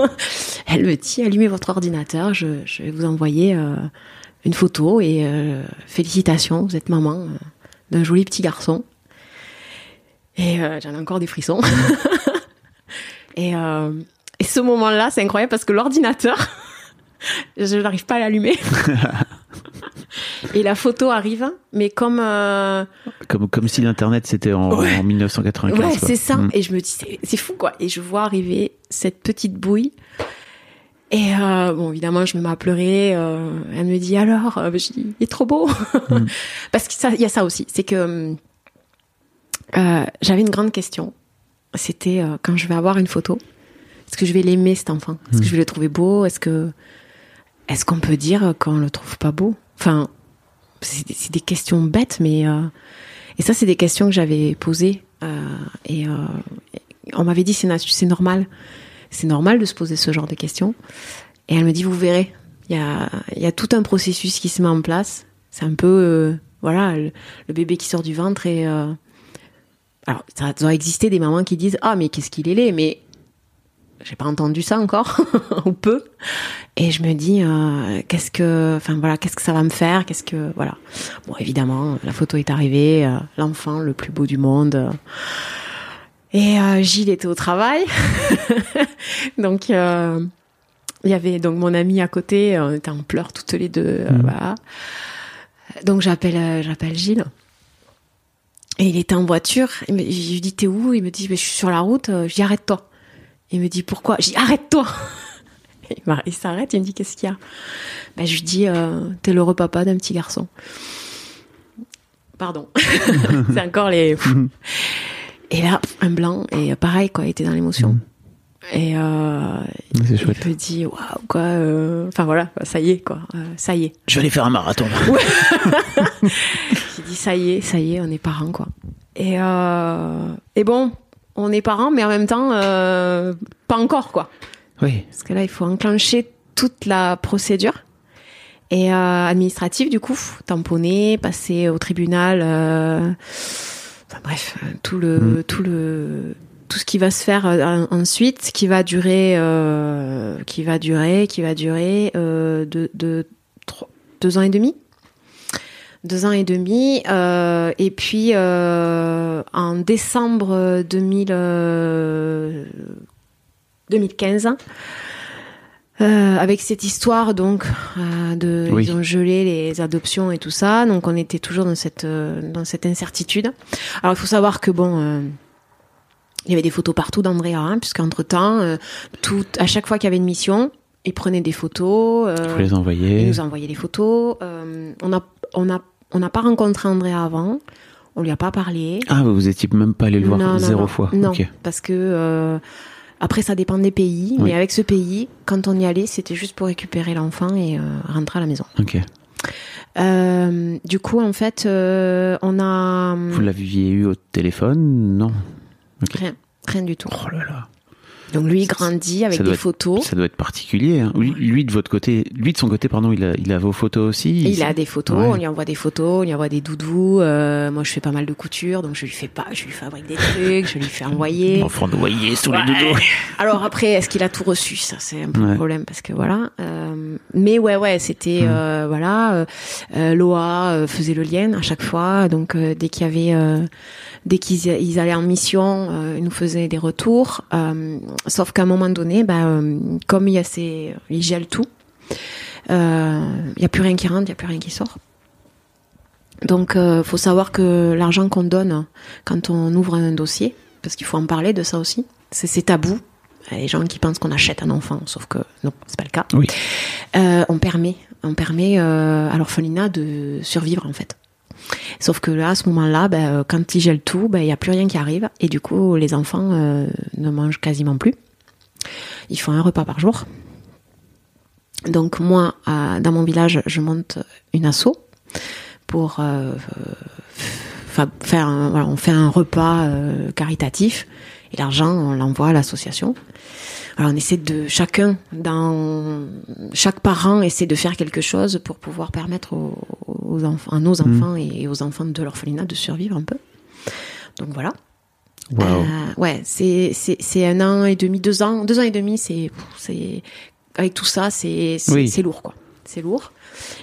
Elle me dit allumez votre ordinateur, je, je vais vous envoyer une photo et félicitations, vous êtes maman d'un joli petit garçon. Et j'en ai encore des frissons. et, et ce moment-là, c'est incroyable parce que l'ordinateur, je n'arrive pas à l'allumer. et la photo arrive, mais comme euh, Comme, comme si l'Internet c'était en, Ouais. en 1995. Ouais, c'est ça. Mm. Et je me dis, c'est- fou, quoi. Et je vois arriver cette petite bouille. Et euh, bon, évidemment, je me mets à pleurer. euh, elle me dit alors, euh, je dis, il est trop beau. Parce qu'il y a ça aussi, c'est que euh, j'avais une grande question. C'était quand je vais avoir une photo, est-ce que je vais l'aimer cet enfant? Est-ce que je vais le trouver beau? Est-ce que est-ce qu'on peut dire qu'on le trouve pas beau? Enfin, c'est des- questions bêtes, mais euh, et ça, c'est des questions que j'avais posées. euh, et, euh, et on m'avait dit, c'est normal. C'est normal de se poser ce genre de questions. Et elle me dit, vous verrez, il y a, il y a tout un processus qui se met en place. C'est un peu, voilà, le, le bébé qui sort du ventre et... alors, ça doit exister des mamans qui disent, ah, mais qu'est-ce qu'il est laid, mais j'ai pas entendu ça encore, ou peu. Et je me dis, euh, qu'est-ce que, enfin voilà, qu'est-ce que ça va me faire, qu'est-ce que, voilà. Bon, évidemment, la photo est arrivée, euh, l'enfant le plus beau du monde. euh, et euh, Gilles était au travail, donc il y avait donc mon ami à côté, on était en pleurs toutes les deux, voilà. Donc j'appelle, j'appelle Gilles. Et il était en voiture. Il me- je lui dis t'es où? Il me dit je suis sur la route. Je dis arrête-toi. Il me dit pourquoi? Je dis arrête-toi. Il Il s'arrête. Il me dit qu'est-ce qu'il y a? Ben, Je lui dis euh, t'es l'heureux papa d'un petit garçon. Pardon. C'est encore les. Et là un blanc et pareil quoi. Il était dans l'émotion. Et euh, il chouette. me dit waouh quoi. euh, Enfin voilà, ça y est quoi. Euh, ça y est. Je vais aller faire un marathon. J'ai dit ça y est, ça y est, on est parents quoi. Et et bon, on est parents, mais en même temps euh, pas encore quoi. Oui. Parce que là, il faut enclencher toute la procédure et euh, administrative du coup, tamponner, passer au tribunal. euh, enfin bref, euh, tout le Mm. tout le tout ce qui va se faire euh, ensuite, qui va durer, euh, qui va durer, qui va durer euh, de, de trois- deux ans et demi deux ans et demi. euh, et puis euh, en décembre 2000, euh, 2015, euh, avec cette histoire donc de Oui. ils ont gelé les adoptions et tout ça, donc on était toujours dans cette dans cette incertitude. Alors il faut savoir que bon. il y avait des photos partout d'Andrea, hein, puisqu'entre temps, tout, à chaque fois qu'il y avait une mission, il prenait des photos. euh, Faut les il envoyer. nous a envoyé des photos. Euh, on a, on a, on n'a pas rencontré André avant. On lui a pas parlé. Ah, vous étiez même pas allé le voir Non, zéro non. fois. Non, parce que euh, après ça dépend des pays. Oui. Mais avec ce pays, quand on y allait, c'était juste pour récupérer l'enfant et euh, rentrer à la maison. Ok. Euh, du coup, en fait, on a Vous l'aviez eu au téléphone? Non. Rien, rien du tout. Oh là là. Donc lui il grandit avec des être- photos. Ça doit être particulier. hein. Lui, lui, de votre côté, lui de son côté, pardon, il a, il a vos photos aussi. Il a des photos, Ouais. on lui envoie des photos, on lui envoie des doudous. euh, moi, je fais pas mal de couture, donc je lui fais pas, je lui fabrique des trucs, je lui fais envoyer. Enfant noyé sous les doudous. Alors après, est-ce qu'il a tout reçu? Ça, c'est un peu Ouais. le problème parce que voilà. euh, mais ouais, ouais, c'était Mm. euh, voilà. Loa faisait le lien à chaque fois, donc euh, dès qu'il y avait, euh, dès qu'ils ils allaient en mission, euh, ils nous faisaient des retours. Sauf qu'à un moment donné, bah, comme il y a ces, ils gèlent tout, euh, il y a plus rien qui rentre, il y a plus rien qui sort. Donc, euh, faut savoir que l'argent qu'on donne quand on ouvre un dossier, parce qu'il faut en parler de ça aussi, c'est tabou. Il y a des gens qui pensent qu'on achète un enfant, sauf que non, c'est pas le cas. Oui. Euh, on permet, on permet euh, à l'orphelinat de survivre en fait. Sauf que là, à ce moment-là, ben, euh, quand ils gèlent tout, ben, il n'y a plus rien qui arrive. Et du coup, les enfants euh, ne mangent quasiment plus. Ils font un repas par jour. Donc moi, dans mon village, je monte une asso pour euh, fa- faire on fait un repas caritatif et l'argent on l'envoie à l'association. Alors on essaie de chacun dans chaque parent essaie de faire quelque chose pour pouvoir permettre aux, aux enfants, à nos enfants et aux enfants de l'orphelinat de survivre un peu. Donc voilà. Waouh. Euh, ouais, c'est c'est c'est un an et demi, deux ans, deux ans et demi, c'est c'est avec tout ça, c'est c'est Oui. c'est lourd quoi. C'est lourd.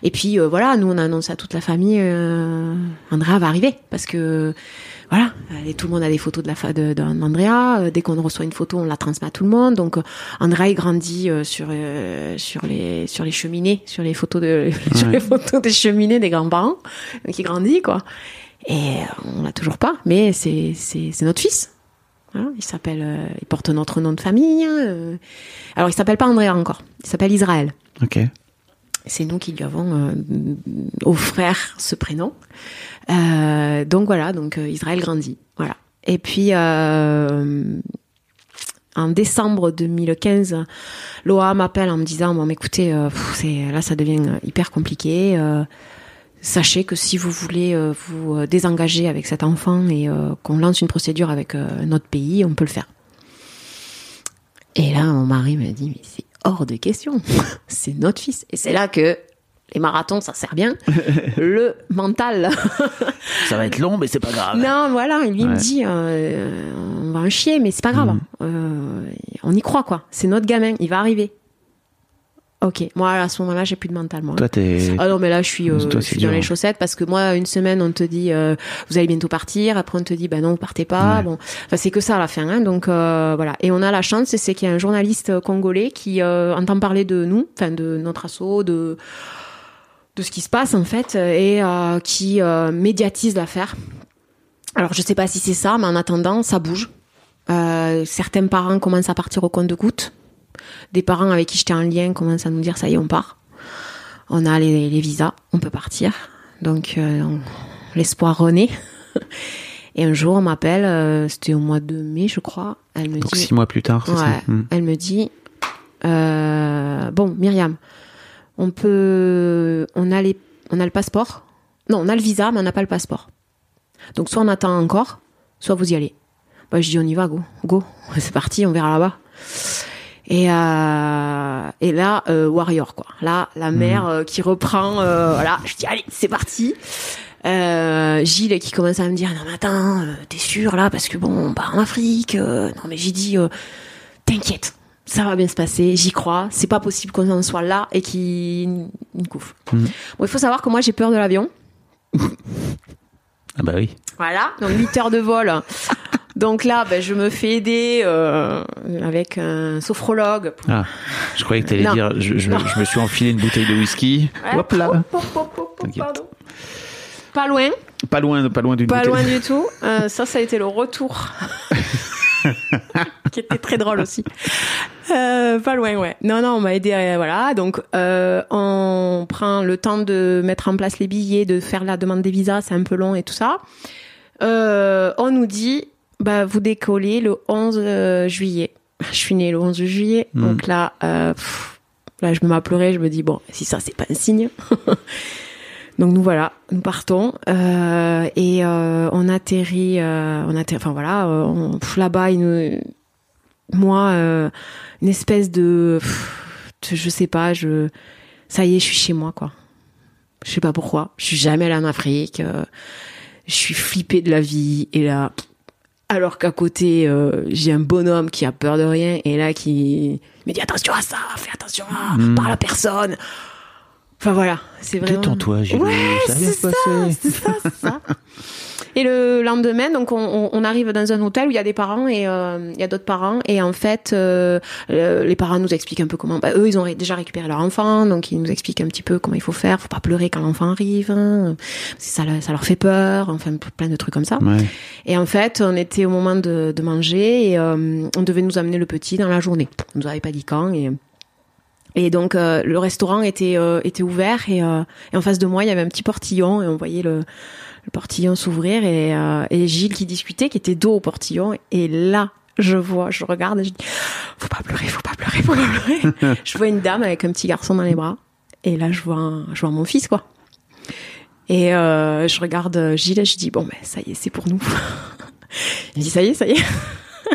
Et puis euh, voilà, nous on a annoncé à toute la famille, euh, Andrea va arriver parce que voilà, et tout le monde a des photos de la fa- de- d'Andrea. Euh, Dès qu'on reçoit une photo, on la transmet à tout le monde. Donc euh, Andrea il grandit euh, sur euh, sur les sur les cheminées, sur les photos de sur les photos des cheminées des grands-parents. Donc il grandit quoi. Et euh, on l'a toujours pas, mais c'est c'est c'est notre fils. Voilà, il s'appelle, euh, il porte notre nom de famille. hein, euh. Alors il s'appelle pas Andrea encore, il s'appelle Israël. Ok. C'est nous qui lui avons euh, offert ce prénom. Euh, donc voilà, donc euh, Israël grandit. Voilà. Et puis en décembre 2015, Loa m'appelle en me disant bon, écoutez, là ça devient hyper compliqué. sachez que si vous voulez vous désengager avec cet enfant et qu'on lance une procédure avec notre pays, on peut le faire. Et là, mon mari me dit, mais c'est hors de question. c'est notre fils. Et c'est là que les marathons, ça sert bien. Le mental. Ça va être long, mais c'est pas grave. non, voilà. Lui il me dit, euh, on va en chier, mais c'est pas grave. Mhm. Euh, on y croit, quoi. C'est notre gamin. Il va arriver. Ok. Moi, à ce moment-là, j'ai plus de mental, moi. Toi, t'es. Ah non, mais là, je suis, euh, Toi, je c'est suis dur, dans les hein. chaussettes parce que moi, une semaine, on te dit, euh, vous allez bientôt partir. Après, on te dit, bah non, vous partez pas. Ouais. Bon, enfin, c'est que ça à la fin. Hein, donc euh, voilà. Et on a la chance, c'est qu'il y a un journaliste congolais qui entend parler de nous, enfin de notre assaut, de de ce qui se passe en fait, et qui médiatise l'affaire. Alors, je sais pas si c'est ça, mais en attendant, ça bouge. Certains parents commencent à partir au compte de gouttes. Des parents avec qui j'étais en lien commencent à nous dire ça y est, on part. On a les, les visas, on peut partir. Donc euh, l'espoir renaît. Et un jour, on m'appelle, euh, c'était au mois de mai, je crois. Elle me Donc dit, six mois plus tard, c'est Ouais. ça Hmm. elle me dit, euh, bon, Myriam, on peut, on a les, on a le passeport. Non, on a le visa, mais on n'a pas le passeport. Donc soit on attend encore, soit vous y allez. Bah, je dis on y va, go, go, c'est parti, on verra là-bas. Et, euh, et là, euh, Warrior, quoi. Là, la mère euh, qui reprend, voilà, je dis allez, c'est parti. Gilles qui commence à me dire non mais attends, t'es sûr là? Parce que bon, on part en Afrique. non mais j'ai dit, t'inquiète, ça va bien se passer, j'y crois. C'est pas possible qu'on en soit là et qu'il une couffe. Mhm. Bon, il faut savoir que moi j'ai peur de l'avion. Ah bah oui. Voilà, donc 8 heures de vol. Donc là, ben, je me fais aider euh, avec un sophrologue. pour- Ah, je croyais que t'allais Non. dire, je, je- Non. je me suis enfilé une bouteille de whisky. Ouais. Hop là. Hop, hop, hop. Pas loin, Pas loin, pas loin d'une pas bouteille. loin du tout. Euh, ça, ça a été le retour. qui était très drôle aussi. Euh, pas loin, ouais. Non, non, on m'a aidé, euh, voilà. Donc, euh, on prend le temps de mettre en place les billets, de faire la demande des visas, c'est un peu long et tout ça. Euh, on nous dit, bah, vous décollez le 11 euh, juillet. Je suis née le 11 juillet, Mhm. donc là, euh, pff, là, je me mets à pleurer, je me dis, bon, si ça, c'est pas un signe. Donc nous voilà, nous partons euh, et euh, on atterrit, euh, on atterrit, enfin voilà, euh, on- pff, là-bas nous, moi, euh, une espèce de, pff, je sais pas, je, ça y est, je suis chez moi, quoi. Je sais pas pourquoi. Je suis jamais allée en Afrique. euh, je suis flippée de la vie. Et là, alors qu'à côté, euh, j'ai un bonhomme qui a peur de rien et là qui me dit attention à ça, fais attention à, parle à personne. Enfin voilà, c'est vraiment. Détends-toi, Gilles, Ouais, c'est ça, c'est ça, c'est ça. Et le lendemain, donc on, on- arrive dans un hôtel où il y a des parents et euh, il y a d'autres parents et en fait euh, euh, les parents nous expliquent un peu comment. Bah, eux, ils ont déjà récupéré leur enfant, donc ils nous expliquent un petit peu comment il faut faire. Faut pas pleurer quand l'enfant arrive, hein, ça, ça leur fait peur. Enfin, plein de trucs comme ça. Ouais. Et en fait, on était au moment de, de manger et euh, on devait nous amener le petit dans la journée. On nous avait pas dit quand et et donc euh, le restaurant était euh, était ouvert et, euh, et en face de moi il y avait un petit portillon et on voyait le, le portillon s'ouvrir et, euh, et Gilles qui discutait qui était dos au portillon. Et là je vois je regarde et je dis faut pas pleurer faut pas pleurer faut pas pleurer. Je vois une dame avec un petit garçon dans les bras. Et là je vois un- je vois mon fils quoi. Et euh, je regarde Gilles et je dis bon ben ça y est c'est pour nous. Il dit ça y est ça y est.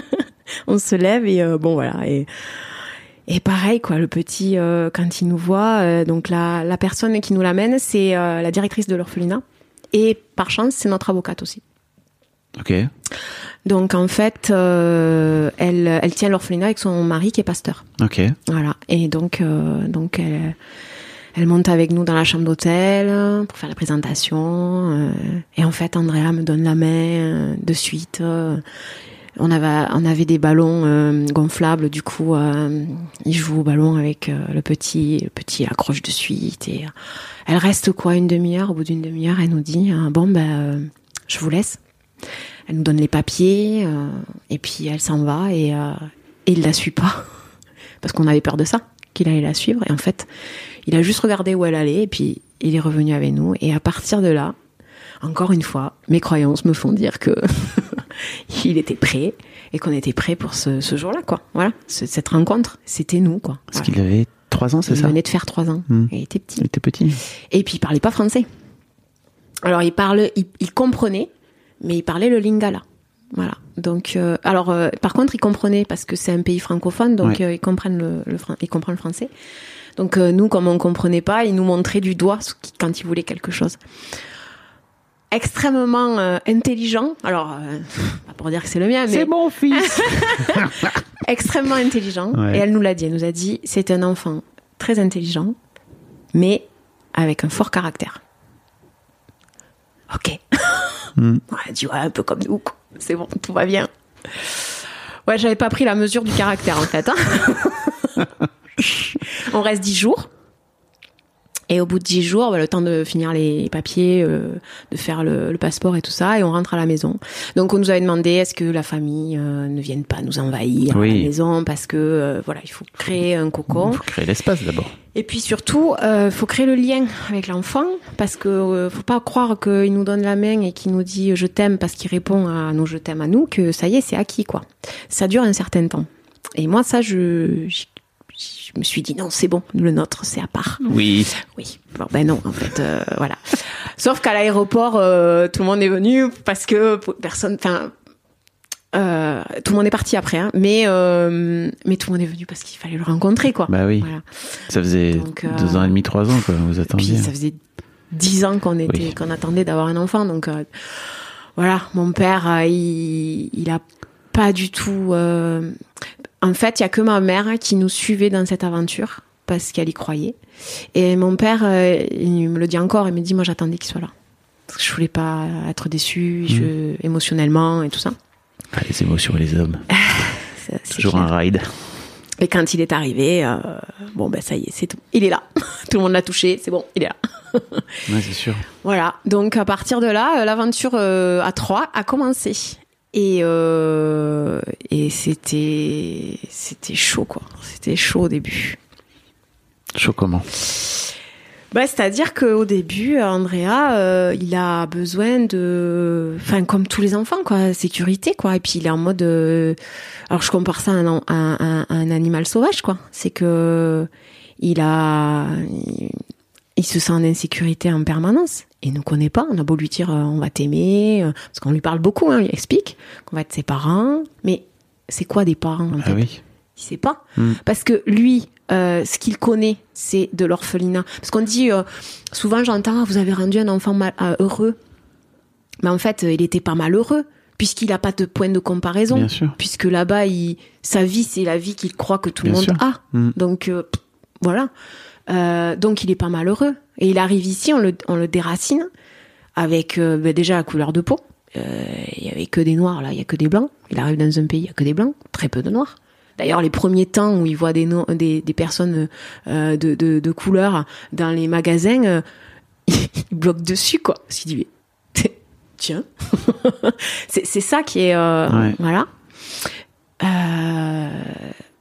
On se lève et euh, bon voilà. Et et pareil, quoi, le petit, euh, quand il nous voit, euh, donc la, la personne qui nous l'amène, c'est euh, la directrice de l'orphelinat. Et par chance, c'est notre avocate aussi. Ok. Donc en fait, euh, elle, elle tient l'orphelinat avec son mari qui est pasteur. Ok. Voilà. Et donc, euh, donc elle, elle monte avec nous dans la chambre d'hôtel pour faire la présentation. euh, et en fait, Andrea me donne la main de suite. On avait, on avait des ballons euh, gonflables, du coup, euh, il joue au ballon avec euh, le petit, le petit accroche de suite. Et euh, elle reste quoi une demi-heure? Au bout d'une demi-heure, elle nous dit euh, bon euh, je vous laisse. Elle nous donne les papiers et puis elle s'en va et, et il la suit pas parce qu'on avait peur de ça, qu'il allait la suivre. Et en fait, il a juste regardé où elle allait et puis il est revenu avec nous. Et à partir de là, encore une fois, mes croyances me font dire que il était prêt et qu'on était prêt pour ce, ce jour-là, quoi. Voilà, ce- cette rencontre, c'était nous, quoi. Parce Voilà. qu'il avait trois ans, c'est il ça venait de faire trois ans. Hmm. Il était petit. Il était petit. Et puis il parlait pas français. Alors il parle, il, il comprenait, mais il parlait le lingala. Voilà. Donc, euh, alors, euh, par contre, il comprenait parce que c'est un pays francophone, donc Ouais. euh, ils comprennent le, le, fran- ils comprennent le français. Donc euh, nous, comme on comprenait pas, il nous montrait du doigt quand il voulait quelque chose. Extrêmement euh, intelligent. Alors, euh, pas pour dire que c'est le mien, mais mon fils. extrêmement intelligent. Ouais. Et elle nous l'a dit. Elle nous a dit, c'est un enfant très intelligent, mais avec un fort caractère. Ok. Ouais, elle dit, ouais, un peu comme nous. C'est bon, tout va bien. Ouais, j'avais pas pris la mesure du caractère, en fait. hein. On reste dix jours. Et au bout de dix jours, bah, le temps de finir les papiers, euh, de faire le, le passeport et tout ça, et on rentre à la maison. Donc on nous avait demandé est-ce que la famille euh, ne vienne pas nous envahir à la maison parce que euh, voilà, il faut créer un cocon. Il faut créer l'espace d'abord. Et puis surtout, euh, faut créer le lien avec l'enfant parce que faut pas croire qu'il nous donne la main et qu'il nous dit je t'aime parce qu'il répond à nos je t'aime à nous que ça y est, c'est acquis quoi. Ça dure un certain temps. Et moi ça je je je me suis dit non, c'est bon, le nôtre c'est à part. Oui. Oui. Bon, ben non, en fait, euh, voilà. Sauf qu'à l'aéroport, euh, tout le monde est venu parce que personne, enfin, euh, tout le monde est parti après, hein, mais euh, mais tout le monde est venu parce qu'il fallait le rencontrer, quoi. Bah oui. Voilà. Ça faisait Donc, euh, deux ans et demi, trois ans, quoi. Vous attendiez. puis ça faisait dix ans qu'on était, Oui. qu'on attendait d'avoir un enfant, donc euh, voilà. Mon père, euh, il, il a pas du tout. En fait, il y a que ma mère qui nous suivait dans cette aventure parce qu'elle y croyait. Et mon père, euh, il me le dit encore, il me dit moi j'attendais qu'il soit là. Parce que je voulais pas être déçue Mmh. je, émotionnellement et tout ça. Ah, les émotions et les hommes. Toujours clair. un ride. Et quand il est arrivé, euh, bon ben ça y est, c'est tout. Il est là. tout le monde l'a touché, c'est bon, il est là. Ouais, c'est sûr. Voilà, donc à partir de là, euh, l'aventure euh, à trois a commencé. Et, euh, et c'était c'était chaud quoi. C'était chaud au début. Chaud comment? Bah, c'est-à-dire qu'au début, Andrea, euh, il a besoin de, enfin comme tous les enfants quoi, sécurité quoi. Et puis il est en mode, euh, alors je compare ça à un, à un- à un animal sauvage quoi. C'est que il a, il, il se sent en insécurité en permanence. Il nous connaît pas. On a beau lui dire, euh, on va t'aimer, euh, parce qu'on lui parle beaucoup, hein, il explique qu'on va être ses parents, mais c'est quoi des parents en Ah fait? oui. Il sait pas. Mm. Parce que lui, euh, ce qu'il connaît, c'est de l'orphelinat. Parce qu'on dit, euh, souvent j'entends, vous avez rendu un enfant mal, euh, heureux. Mais en fait, il était pas malheureux, puisqu'il a pas de point de comparaison. Bien sûr. Puisque là-bas, il, sa vie, c'est la vie qu'il croit que tout le monde sûr. a. Mm. Donc, pff, voilà. Donc, il est pas malheureux. Et il arrive ici, on le, on le déracine, avec euh, ben, déjà la couleur de peau. Euh, Il y avait que des noirs, là, il y a que des blancs. Il arrive dans un pays, il y a que des blancs, très peu de noirs. D'ailleurs, les premiers temps où il voit des, no- des, des personnes euh, de, de, de couleur dans les magasins, euh, il bloque dessus, quoi. Qu'il dit, tiens. c'est ça qui est... euh, Ouais. Voilà. Euh,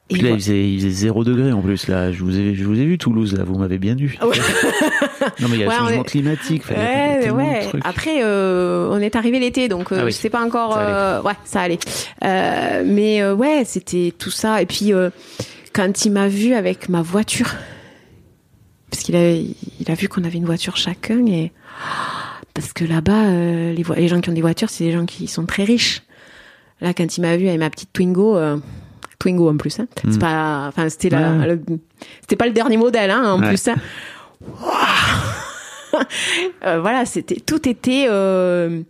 Puis là, il faisait, il faisait 0 degré en plus. Là, je vous ai, je vous ai vu Toulouse. Là, vous m'avez bien vu. Ah ouais. non, mais il y a le on changement est- climatique. Ouais, ouais. Après, euh, on est arrivé l'été, donc euh, Ah oui. je sais pas encore. Euh, ouais, ça allait. Euh, mais ouais, c'était tout ça. Et puis quand il m'a vu avec ma voiture, parce qu'il a, il a vu qu'on avait une voiture chacun et parce que là-bas, les gens qui ont des voitures, c'est des gens qui sont très riches. Là, quand il m'a vu avec ma petite Twingo. Twingo en plus, hein. c'est pas, enfin c'était la. Ouais. c'était pas le dernier modèle, hein, en Ouais. plus. Hein. Euh, voilà, c'était tout était euh,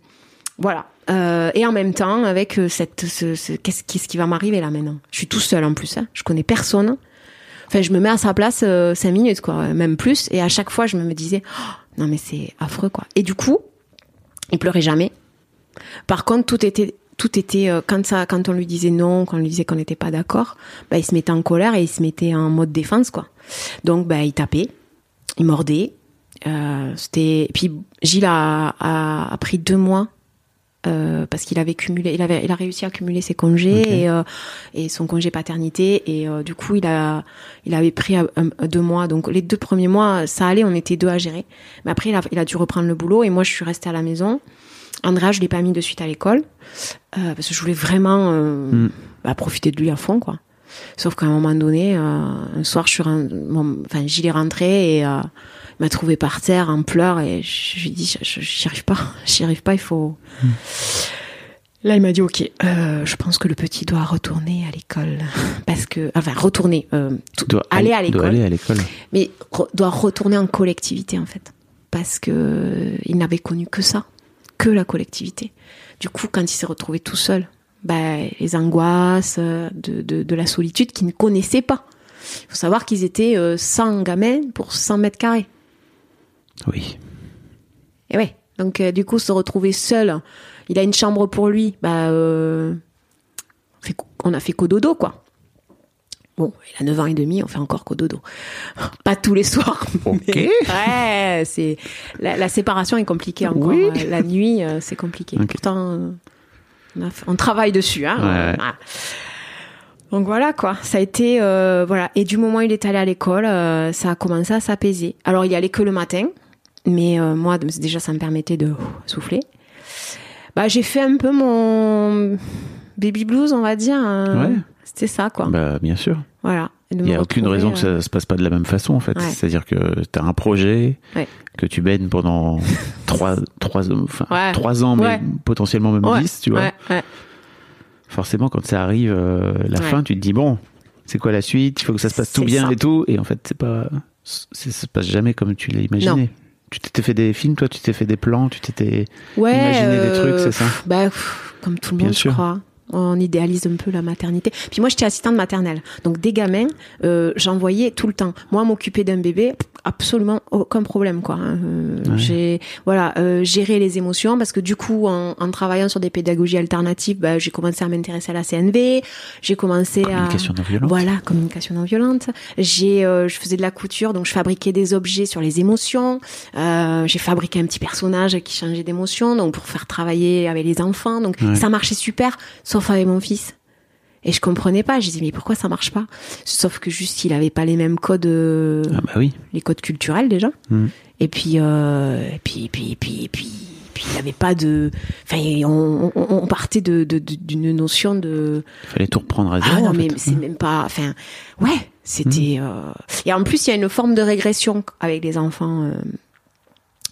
voilà. Euh, et en même temps, avec cette, ce, ce- qu'est-ce, qu'est-ce qui va m'arriver là maintenant? Je suis tout seul en plus, hein. je connais personne. Enfin, je me mets à sa place cinq minutes, quoi, même plus. Et à chaque fois, je me disais, Oh, non mais c'est affreux, quoi. Et du coup, il pleurait jamais. Par contre, tout était, tout était euh, quand ça, quand on lui disait non, quand on lui disait qu'on n'était pas d'accord, bah, il se mettait en colère et il se mettait en mode défense, quoi. Donc, bah, il tapait, il mordait. Euh, c'était, puis Gilles a, a, a pris deux mois euh, parce qu'il avait cumulé, il avait, il a réussi à cumuler ses congés et, euh, et son congé paternité et du coup il a, il avait pris un- un- deux mois. Donc les deux premiers mois ça allait, on était deux à gérer. Mais après il a, il a dû reprendre le boulot et moi je suis restée à la maison. Andrea je l'ai pas mis de suite à l'école euh, parce que je voulais vraiment euh, Mm. bah, profiter de lui à fond quoi. Sauf qu'à un moment donné, euh, un soir je suis, ren- mon- enfin rentré et il m'a trouvé par terre en pleurs et je, lui ai dit j'y arrive pas, j'y arrive pas, il faut. Là, il m'a dit ok, je pense que le petit doit retourner à l'école parce que enfin retourner, Doit aller à l'école, aller à l'école. mais re- doit retourner en collectivité en fait parce que il n'avait connu que ça, que la collectivité. Du coup, quand il s'est retrouvé tout seul, bah, les angoisses euh, de, de, de la solitude qu'il ne connaissait pas. Il faut savoir qu'ils étaient euh, 100 gamins pour 100 mètres carrés. Oui. Et ouais. Donc euh, du coup, se retrouver seul, il a une chambre pour lui, bah euh, on a fait cododo quoi. Bon, il a 9 ans et demi, on fait encore cododo. Pas tous les soirs. Ok. ouais, c'est la, la séparation est compliquée encore. Oui. Euh, La nuit, euh, c'est compliqué. Pourtant, on, a on travaille dessus. Hein. Ouais. Voilà. Donc voilà quoi, ça a été euh, voilà. Et du moment où il est allé à l'école, euh, ça a commencé à s'apaiser. Alors il y allait que le matin, mais euh, moi déjà ça me permettait de souffler. Bah j'ai fait un peu mon baby blues, on va dire. hein. Ouais. C'était ça quoi. Bah, bien sûr. Voilà. Il n'y a aucune raison que euh, ça se passe pas de la même façon, en fait. Ouais. C'est-à-dire que tu as un projet, Ouais. que tu baignes pendant trois, trois, enfin, Ouais. trois ans, mais potentiellement même ouais, 10, tu vois. Forcément, quand ça arrive, euh, la fin, tu te dis, bon, c'est quoi la suite? Il faut que ça se passe tout C'est bien ça. et tout. Et en fait, c'est pas, c'est- ça se passe jamais comme tu l'as imaginé. Tu t'étais fait des films, toi, tu t'es fait des plans, tu t'étais imaginé des euh, trucs, c'est ça? Bah, pff, comme tout le Bien monde, sûr. je crois. On idéalise un peu la maternité. Puis moi, j'étais assistante maternelle. Donc, des gamins, euh, j'en voyais tout le temps. Moi, m'occuper d'un bébé, absolument aucun problème, quoi. hein. Euh, Ouais. J'ai, voilà, euh, gérer les émotions parce que du coup, en, en travaillant sur des pédagogies alternatives, bah, j'ai commencé à m'intéresser à la CNV. J'ai commencé Communication à non violente. voilà, communication non violente. J'ai, euh, je faisais de la couture, donc je fabriquais des objets sur les émotions. Euh, j'ai fabriqué un petit personnage qui changeait d'émotion, donc pour faire travailler avec les enfants. Donc Ouais. ça marchait super, sauf avec mon fils. Et je comprenais pas. Je disais mais pourquoi ça marche pas? Sauf que juste il avait pas les mêmes codes, euh, Ah bah oui. les codes culturels déjà. Mm. Et puis, euh, et puis, et puis, et puis, et puis, puis il y avait pas de. Enfin, on, on, on partait de d'une notion de Il fallait tout reprendre à zéro. ah non, en mais. Mmh. c'est même pas. Enfin, ouais, c'était. euh, Et en plus, il y a une forme de régression avec les enfants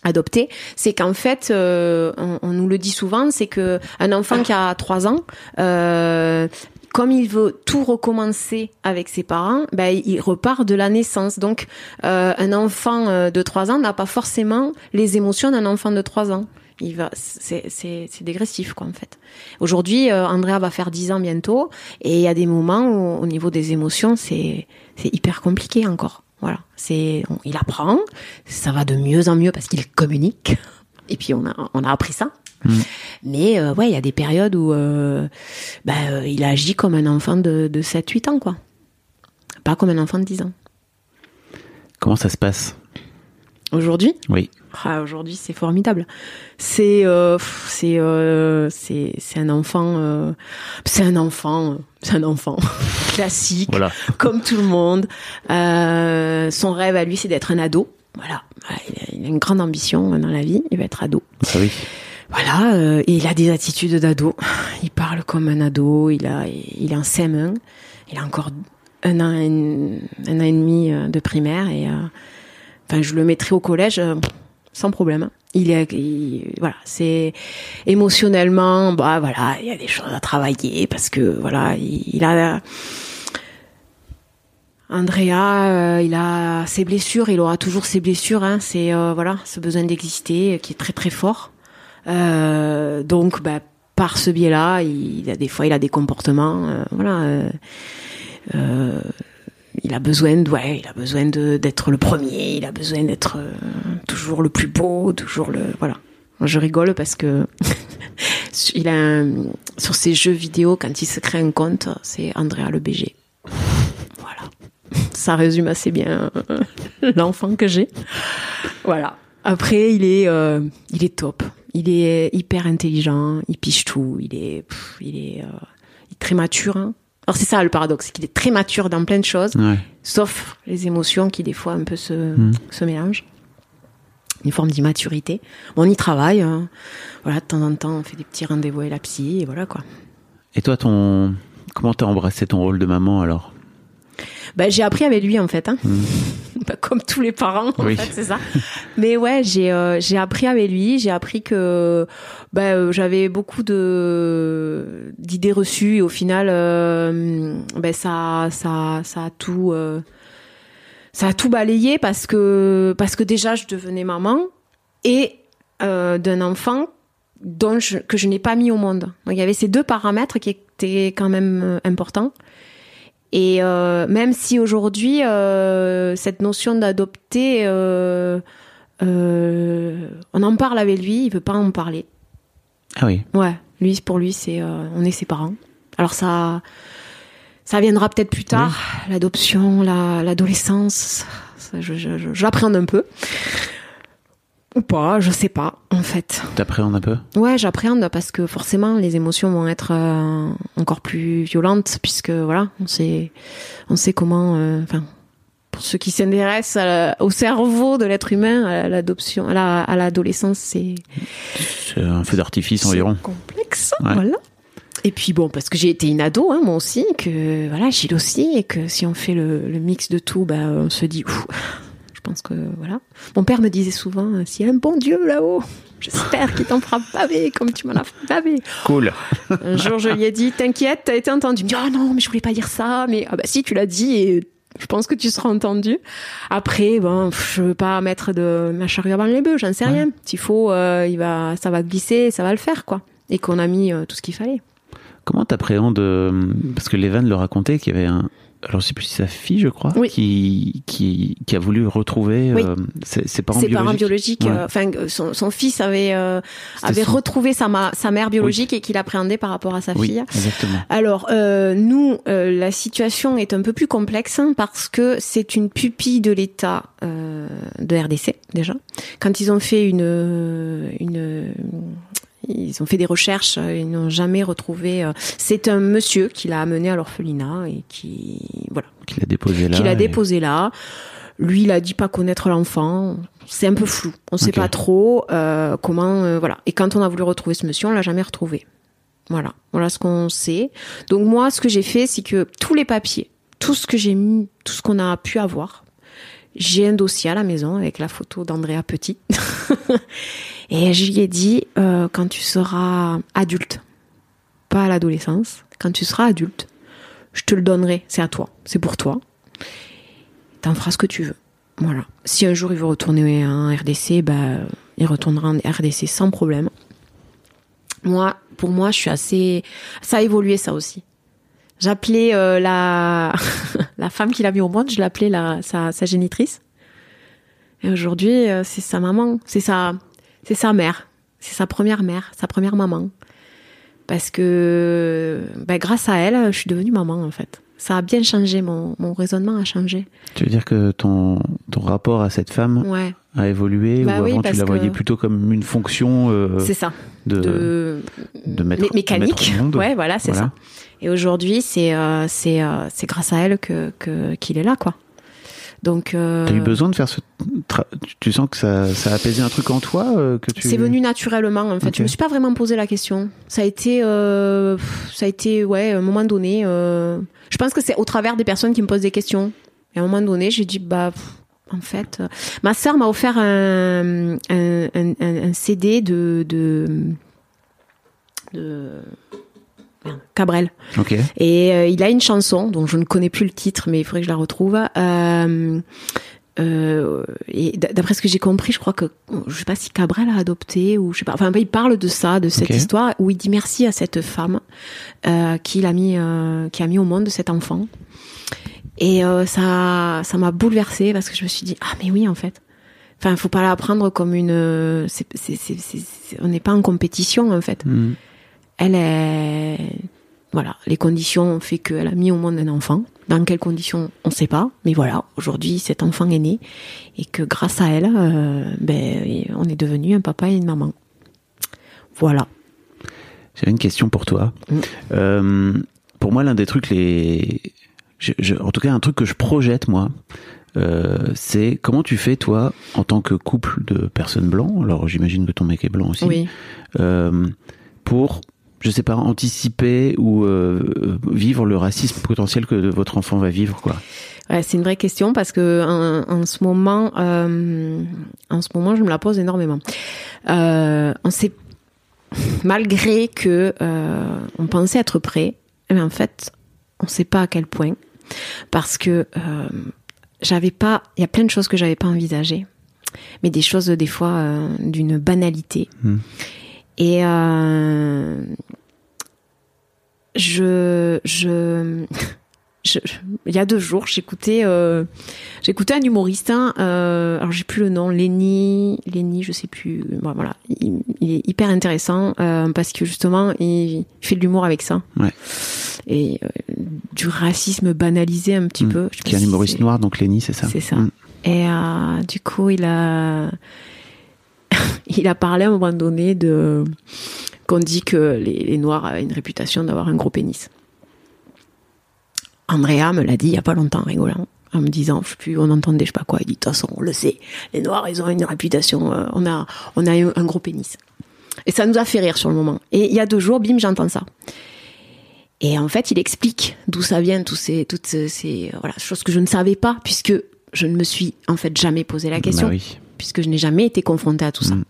adoptés. C'est qu'en fait, euh, on, on nous le dit souvent, c'est que un enfant qui a trois ans. Euh, comme il veut tout recommencer avec ses parents, ben, il repart de la naissance. Donc, euh, un enfant euh, de 3 ans n'a pas forcément les émotions d'un enfant de 3 ans. Il va, c'est, c'est, c'est dégressif, quoi, en fait. Aujourd'hui, euh, Andrea va faire 10 ans bientôt, et il y a des moments où, au niveau des émotions, c'est, c'est hyper compliqué encore. Voilà. C'est, on- il apprend, ça va de mieux en mieux parce qu'il communique. Et puis, on a, on a appris ça. Mais euh, ouais, il y a des périodes où euh, bah, euh, il agit comme un enfant de, de 7-8 ans, quoi. Pas comme un enfant de 10 ans. Comment ça se passe? Aujourd'hui, Oui. Ah, aujourd'hui c'est formidable. C'est euh, c'est euh, c'est c'est un enfant, euh, c'est un enfant, euh, c'est un enfant classique, Voilà. comme tout le monde. Euh, son rêve à lui, c'est d'être un ado. Voilà, il a, une grande ambition dans la vie. Il va être ado. Ah oui. Voilà, euh, et il a des attitudes d'ado. Il parle comme un ado. Il a, il est en CM1. Il a encore un an, un an et demi de primaire et, euh, enfin, je le mettrai au collège sans problème. Il est, il- voilà, c'est émotionnellement, bah voilà, il y a des choses à travailler parce que voilà, il, a. Andrea, euh, il a ses blessures, il aura toujours ses blessures. Hein, c'est euh, voilà, ce besoin d'exister qui est très très fort. Euh, donc, bah, par ce biais-là, il, a des fois, il a des comportements, euh, voilà. Il a besoin de, ouais, il a besoin d'être le premier. Il a besoin d'être euh, toujours le plus beau, toujours le, voilà. Je rigole parce que il a sur ses jeux vidéo quand il se crée un compte, c'est Andrea le BG. Voilà. Ça résume assez bien euh, l'enfant que j'ai. Voilà. Après, il est, euh, il est top. Il est hyper intelligent. Il piche tout. Il est, il est très mature. hein. Alors c'est ça le paradoxe, c'est qu'il est très mature dans plein de choses, Ouais. sauf les émotions qui des fois un peu se, Mm. se mélangent. Une forme d'immaturité. Bon, on y travaille. hein. Voilà, de temps en temps, on fait des petits rendez-vous avec la psy et voilà quoi. Et toi, ton comment t'as embrassé ton rôle de maman alors? Ben, j'ai appris avec lui en fait, hein. Bah, comme tous les parents, en Oui. fait, c'est ça. Mais ouais, j'ai euh, j'ai appris avec lui. J'ai appris que ben, euh, j'avais beaucoup de d'idées reçues et au final, euh, ben ça ça ça a tout euh, ça a tout balayé parce que parce que déjà je devenais maman et euh, d'un enfant dont je, que je n'ai pas mis au monde. Donc il y avait ces deux paramètres qui étaient quand même importants. Et euh, même si aujourd'hui, euh, cette notion d'adopter, euh, on en parle avec lui, il veut pas en parler. Ah oui. Ouais, lui, pour lui, c'est euh, on est ses parents. Alors ça, ça viendra peut-être plus tard, l'adoption, la- l'adolescence. j'appréhende un peu. Ou pas, je sais pas, en fait. T'appréhendes un peu? Ouais, j'appréhende parce que forcément les émotions vont être euh, encore plus violentes puisque voilà, on sait, on sait comment. euh, Enfin, pour ceux qui s'intéressent au cerveau de l'être humain, à l'adoption, à la- à l'adolescence, c'est C'est un feu d'artifice environ. complexe, Ouais. voilà. Et puis bon, parce que j'ai été une ado, hein, moi aussi, que voilà, Gilles aussi, et que si on fait le, le mix de tout, bah, on se dit, pense que voilà. Mon père me disait souvent, euh, s'il y a un bon Dieu là-haut, j'espère qu'il t'en fera baver comme tu m'en as fait baver. Cool. Un jour, je lui ai dit, t'inquiète, t'as été entendu. Il me dit, oh non, mais je voulais pas dire ça, mais ah bah si, tu l'as dit et je pense que tu seras entendu. Après, bon, je veux pas mettre de ma charrue avant les bœufs, j'en sais rien. S'il faut, euh, il va, ça va glisser, ça va le faire, quoi. Et qu'on a mis euh, tout ce qu'il fallait. Comment t'appréhendes euh, Parce que Levan le racontait qu'il y avait un. Alors, je sais plus si sa fille, je crois, Oui. qui, qui, qui a voulu retrouver Oui. euh, ses, ses parents Ses biologiques. parents biologiques, Ouais. euh, enfin, euh, son, son fils avait, euh, avait son- retrouvé sa, ma- sa mère biologique et qu'il appréhendait par rapport à sa fille. exactement. Alors, euh, nous, euh, la situation est un peu plus complexe hein, parce que c'est une pupille de l'État euh, de RDC déjà. Quand ils ont fait une, une, ils ont fait des recherches, euh, ils n'ont jamais retrouvé. euh, c'est un monsieur qui l'a amené à l'orphelinat et qui, voilà, Qu'il a déposé là. qu'il a et- déposé là. Lui, il a dit pas connaître l'enfant. C'est un peu flou. On sait Ok. pas trop euh, comment. euh, voilà. Et quand on a voulu retrouver ce monsieur, on l'a jamais retrouvé. Voilà. Voilà ce qu'on sait. Donc moi, ce que j'ai fait, c'est que tous les papiers, tout ce que j'ai mis, tout ce qu'on a pu avoir, j'ai un dossier à la maison avec la photo d'Andrea Petit. Et je lui ai dit, euh, quand tu seras adulte, pas à l'adolescence, quand tu seras adulte, je te le donnerai, c'est à toi, c'est pour toi. T'en feras ce que tu veux. Voilà. Si un jour il veut retourner en RDC, bah, il retournera en RDC sans problème. Moi, pour moi, je suis assez. Ça a évolué ça aussi. J'appelais euh, la la femme qui l'a mis au monde, je l'appelais la sa, sa génitrice. Et aujourd'hui, euh, c'est sa maman, c'est sa c'est sa mère, c'est sa première mère, sa première maman. Parce que bah, grâce à elle, je suis devenue maman en fait. Ça a bien changé, mon, mon raisonnement a changé. Tu veux dire que ton, ton rapport à cette femme Ouais. a évolué Bah ou oui, avant tu la voyais plutôt comme une fonction euh, c'est ça. de, de, de mettre, mé- mécanique. de mettre au monde Ouais, voilà, c'est Voilà. ça. Et aujourd'hui, c'est euh, c'est euh, c'est grâce à elle que que- qu'il est là, quoi. Donc euh, T'as eu besoin de faire ce. tra- tu- sens que ça, ça a apaisé un truc en toi euh, que tu. c'est venu naturellement en fait. Ok. Je me suis pas vraiment posé la question. Ça a été euh, ça a été ouais, à un moment donné. euh, je pense que c'est au travers des personnes qui me posent des questions. Et à un moment donné, j'ai dit bah pff, en fait, ma sœur m'a offert un, un, un, un- CD de de de Cabrel. Et euh, il a une chanson dont je ne connais plus le titre, mais il faudrait que je la retrouve. Euh, euh, et d'après ce que j'ai compris, je crois que je sais pas si Cabrel a adopté ou je sais pas. Enfin, il parle de ça, de cette histoire où il dit merci à cette femme qui l'a mis, qui a mis au monde cet enfant. Et ça, ça m'a bouleversée parce que je me suis dit ah mais oui en fait. Enfin, faut pas la prendre comme une. on n'est pas en compétition en fait Mhm. Elle est voilà les conditions ont fait qu'elle a mis au monde un enfant dans quelles conditions on ne sait pas mais voilà aujourd'hui cet enfant est né et que grâce à elle euh, ben on est devenu un papa et une maman voilà J'avais une question pour toi. Mm. Euh, pour moi, l'un des trucs les, je- je- en tout cas, un truc que je projette moi, euh, c'est comment tu fais toi, en tant que couple de personnes blancs. Alors, j'imagine que ton mec est blanc aussi. oui euh, pour, je sais pas, anticiper ou euh, vivre le racisme potentiel que votre enfant va vivre, quoi. Ouais, c'est une vraie question parce que en, en ce moment euh, en ce moment je me la pose énormément euh, on sait malgré que on pensait être prêt mais en fait on sait pas à quel point parce que j'avais pas il y a plein de choses que j'avais pas envisagées mais des choses des fois d'une banalité Hmm. Et euh, je je je- il y a deux jours, j'écoutais, euh, j'écoutais un humoriste. hein, euh, alors j'ai plus le nom, Lenny, Lenny, je sais plus. Bon, voilà, il, il est hyper intéressant euh, parce que justement, il, fait de l'humour avec ça. Ouais. Et euh, du racisme banalisé un petit Mm. peu. Je Qui est un humoriste noir, donc Lenny, c'est ça. C'est ça. Mm. Et euh, du coup, il a, il a parlé à un moment donné de qu'on dit que les, les Noirs avaient une réputation d'avoir un gros pénis. Andrea me l'a dit il y a pas longtemps, rigolant, en me disant, plus, on entendait, je sais pas quoi. Il dit, de toute façon, on le sait, les Noirs, ils ont une réputation, euh, on a, on a un, gros pénis. Et ça nous a fait rire sur le moment. Et il y a deux jours, bim, j'entends ça. Et en fait, il explique d'où ça vient, tous ces, toutes ces, euh, voilà, choses que je ne savais pas, puisque je ne me suis en fait jamais posé la question, Bah oui. Puisque je n'ai jamais été confrontée à tout ça. Mm.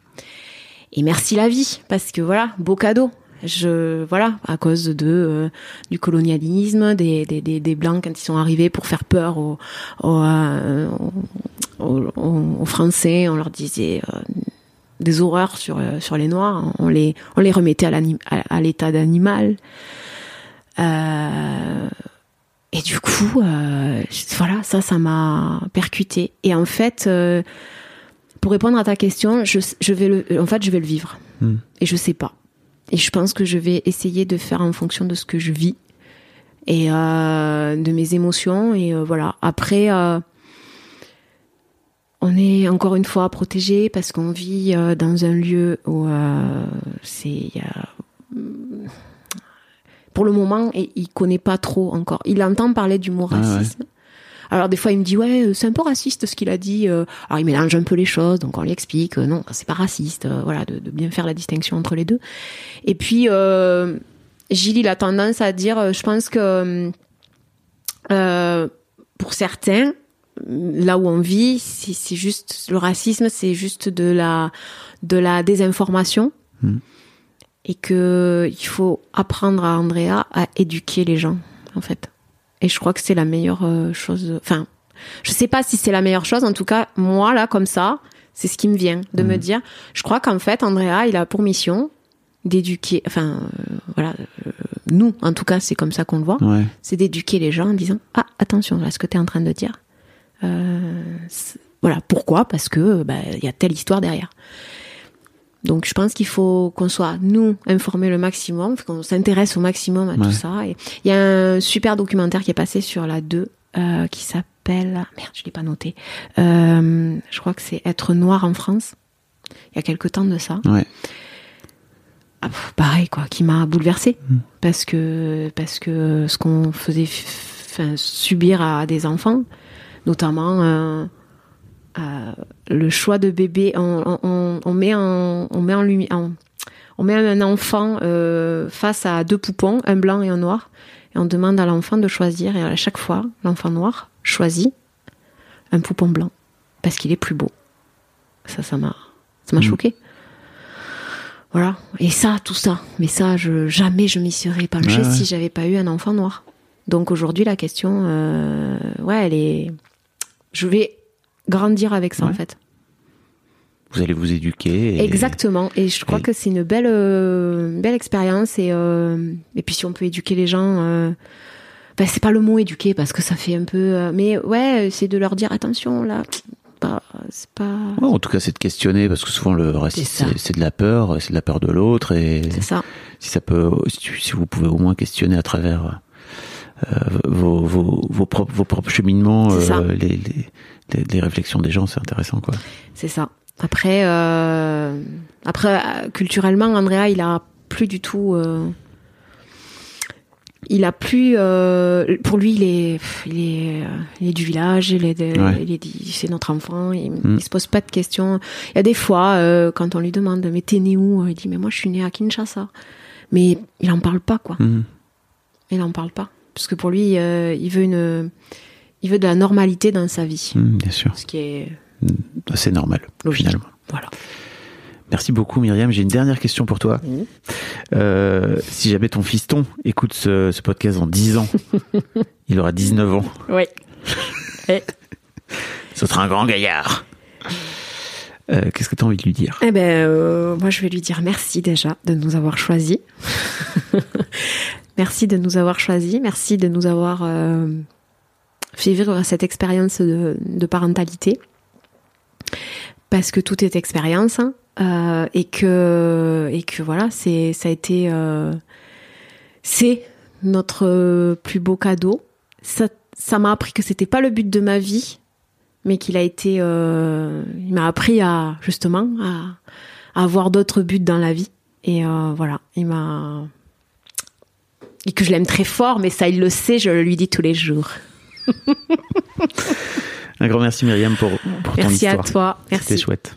Et merci la vie, parce que voilà, beau cadeau. Je voilà, à cause de euh, du colonialisme, des, des, des, des blancs quand ils sont arrivés pour faire peur aux aux, euh, aux, aux- aux Français, on leur disait euh, des horreurs sur sur les Noirs, on les on les remettait à l'état d'animal. Euh, et du coup, euh, voilà, ça, ça m'a percuté. Et en fait, euh, pour répondre à ta question, je, je vais le, en fait, je vais le vivre. Mm. Et je sais pas. Et je pense que je vais essayer de faire en fonction de ce que je vis et euh, de mes émotions. Et euh, voilà. Après, euh, on est encore une fois protégé parce qu'on vit euh, dans un lieu où euh, c'est pour le moment, et il connaît pas trop encore. Il entend parler du mot Ah ouais. Alors des fois, il me dit ouais, euh, c'est un peu raciste ce qu'il a dit. euh. Alors il mélange un peu les choses, donc on lui explique euh, non, c'est pas raciste. Voilà, de, de bien faire la distinction entre les deux. Et puis euh, Gilles, il a tendance à dire, je pense que euh, pour certains, là où on vit, c'est juste le racisme, c'est juste de la de la désinformation Mhm. et que il faut apprendre à Andrea à éduquer les gens en fait Et je crois que c'est la meilleure euh, chose. Enfin, je sais pas si c'est la meilleure chose. En tout cas, moi là, comme ça, c'est ce qui me vient de me dire. Je crois qu'en fait, Andrea, il a pour mission d'éduquer. Enfin, euh, voilà. euh, nous, en tout cas, c'est comme ça qu'on le voit. Ouais. C'est d'éduquer les gens en disant ah attention à ce que tu es en train de dire. Euh, voilà pourquoi? Parce que bah, il y a telle histoire derrière. Donc je pense qu'il faut qu'on soit nous informés le maximum, qu'on s'intéresse au maximum à Ouais. tout ça. Et il y a un super documentaire qui est passé sur la 2 euh, qui s'appelle merde je l'ai pas noté. Euh, je crois que c'est être noir en France. Il y a quelque temps de ça. Ouais. Ah, pareil quoi, qui m'a bouleversée parce que parce que ce qu'on faisait subir à des enfants, notamment euh, le choix de bébé, on, on, on met en on met en lumière, on met un enfant euh, face à deux poupons, un blanc et un noir, et on demande à l'enfant de choisir et à chaque fois l'enfant noir choisit un poupon blanc parce qu'il est plus beau. Ça, ça m'a ça m'a Mhm. choqué. Voilà. Et ça, tout ça. Mais ça, je, jamais je m'y serais penchée Ouais, ouais. si j'avais pas eu un enfant noir. Donc aujourd'hui, la question, euh, ouais, elle est. Je vais grandir avec ça, Ouais. en fait. Vous allez vous éduquer. et- Exactement. Et je crois et- que c'est une belle, euh, belle expérience. Et, euh, et puis si on peut éduquer les gens. Euh, ben, c'est pas le mot éduquer parce que ça fait un peu. euh, mais ouais, c'est de leur dire attention là. C'est pas. Ouais, en tout cas, c'est de questionner parce que souvent le racisme, C'est de la peur, c'est de la peur de l'autre et C'est ça. si ça peut, si, vous pouvez au moins questionner à travers vos, vos, vos propres, vos propres cheminements, euh, les, les, les, les réflexions des gens, c'est intéressant, quoi. C'est ça. Après, euh, après euh, culturellement, Andrea, il a plus du tout. euh, il a plus. euh, pour lui, il est, il est, euh, il est du village. Il est, Ouais. c'est notre enfant. Il, Mm. il se pose pas de questions. Il y a des fois, euh, quand on lui demande, mais t'es né où? Il dit, mais moi, je suis né à Kinshasa. Mais il en parle pas, quoi. Mhm. Il en parle pas, parce que pour lui, euh, il veut une, il veut de la normalité dans sa vie, Mhm, bien sûr, ce qui est c'est normal, logique. finalement. Voilà. Merci beaucoup, Myriam. J'ai une dernière question pour toi. Euh, si jamais ton fiston écoute ce, ce podcast dans 10 ans, il aura 19 ans. Oui. Ce sera un grand gaillard. Euh, Qu'est-ce que tu as envie de lui dire? Eh ben, euh, moi, je vais lui dire merci déjà de nous avoir choisis. merci de nous avoir choisis. Merci de nous avoir euh, fait vivre cette expérience de, parentalité. Parce que tout est expérience. hein, et que, et que voilà, c'est, ça a été, c'est notre plus beau cadeau. Ça, ça m'a appris que c'était pas le but de ma vie, mais qu'il a été, euh, il m'a appris à justement à, à avoir d'autres buts dans la vie. Et euh, voilà, il m'a et que je l'aime très fort, mais ça il le sait, je le lui dis tous les jours. Un grand merci, Myriam, pour, pour ton Merci à histoire. toi, C'était merci. chouette.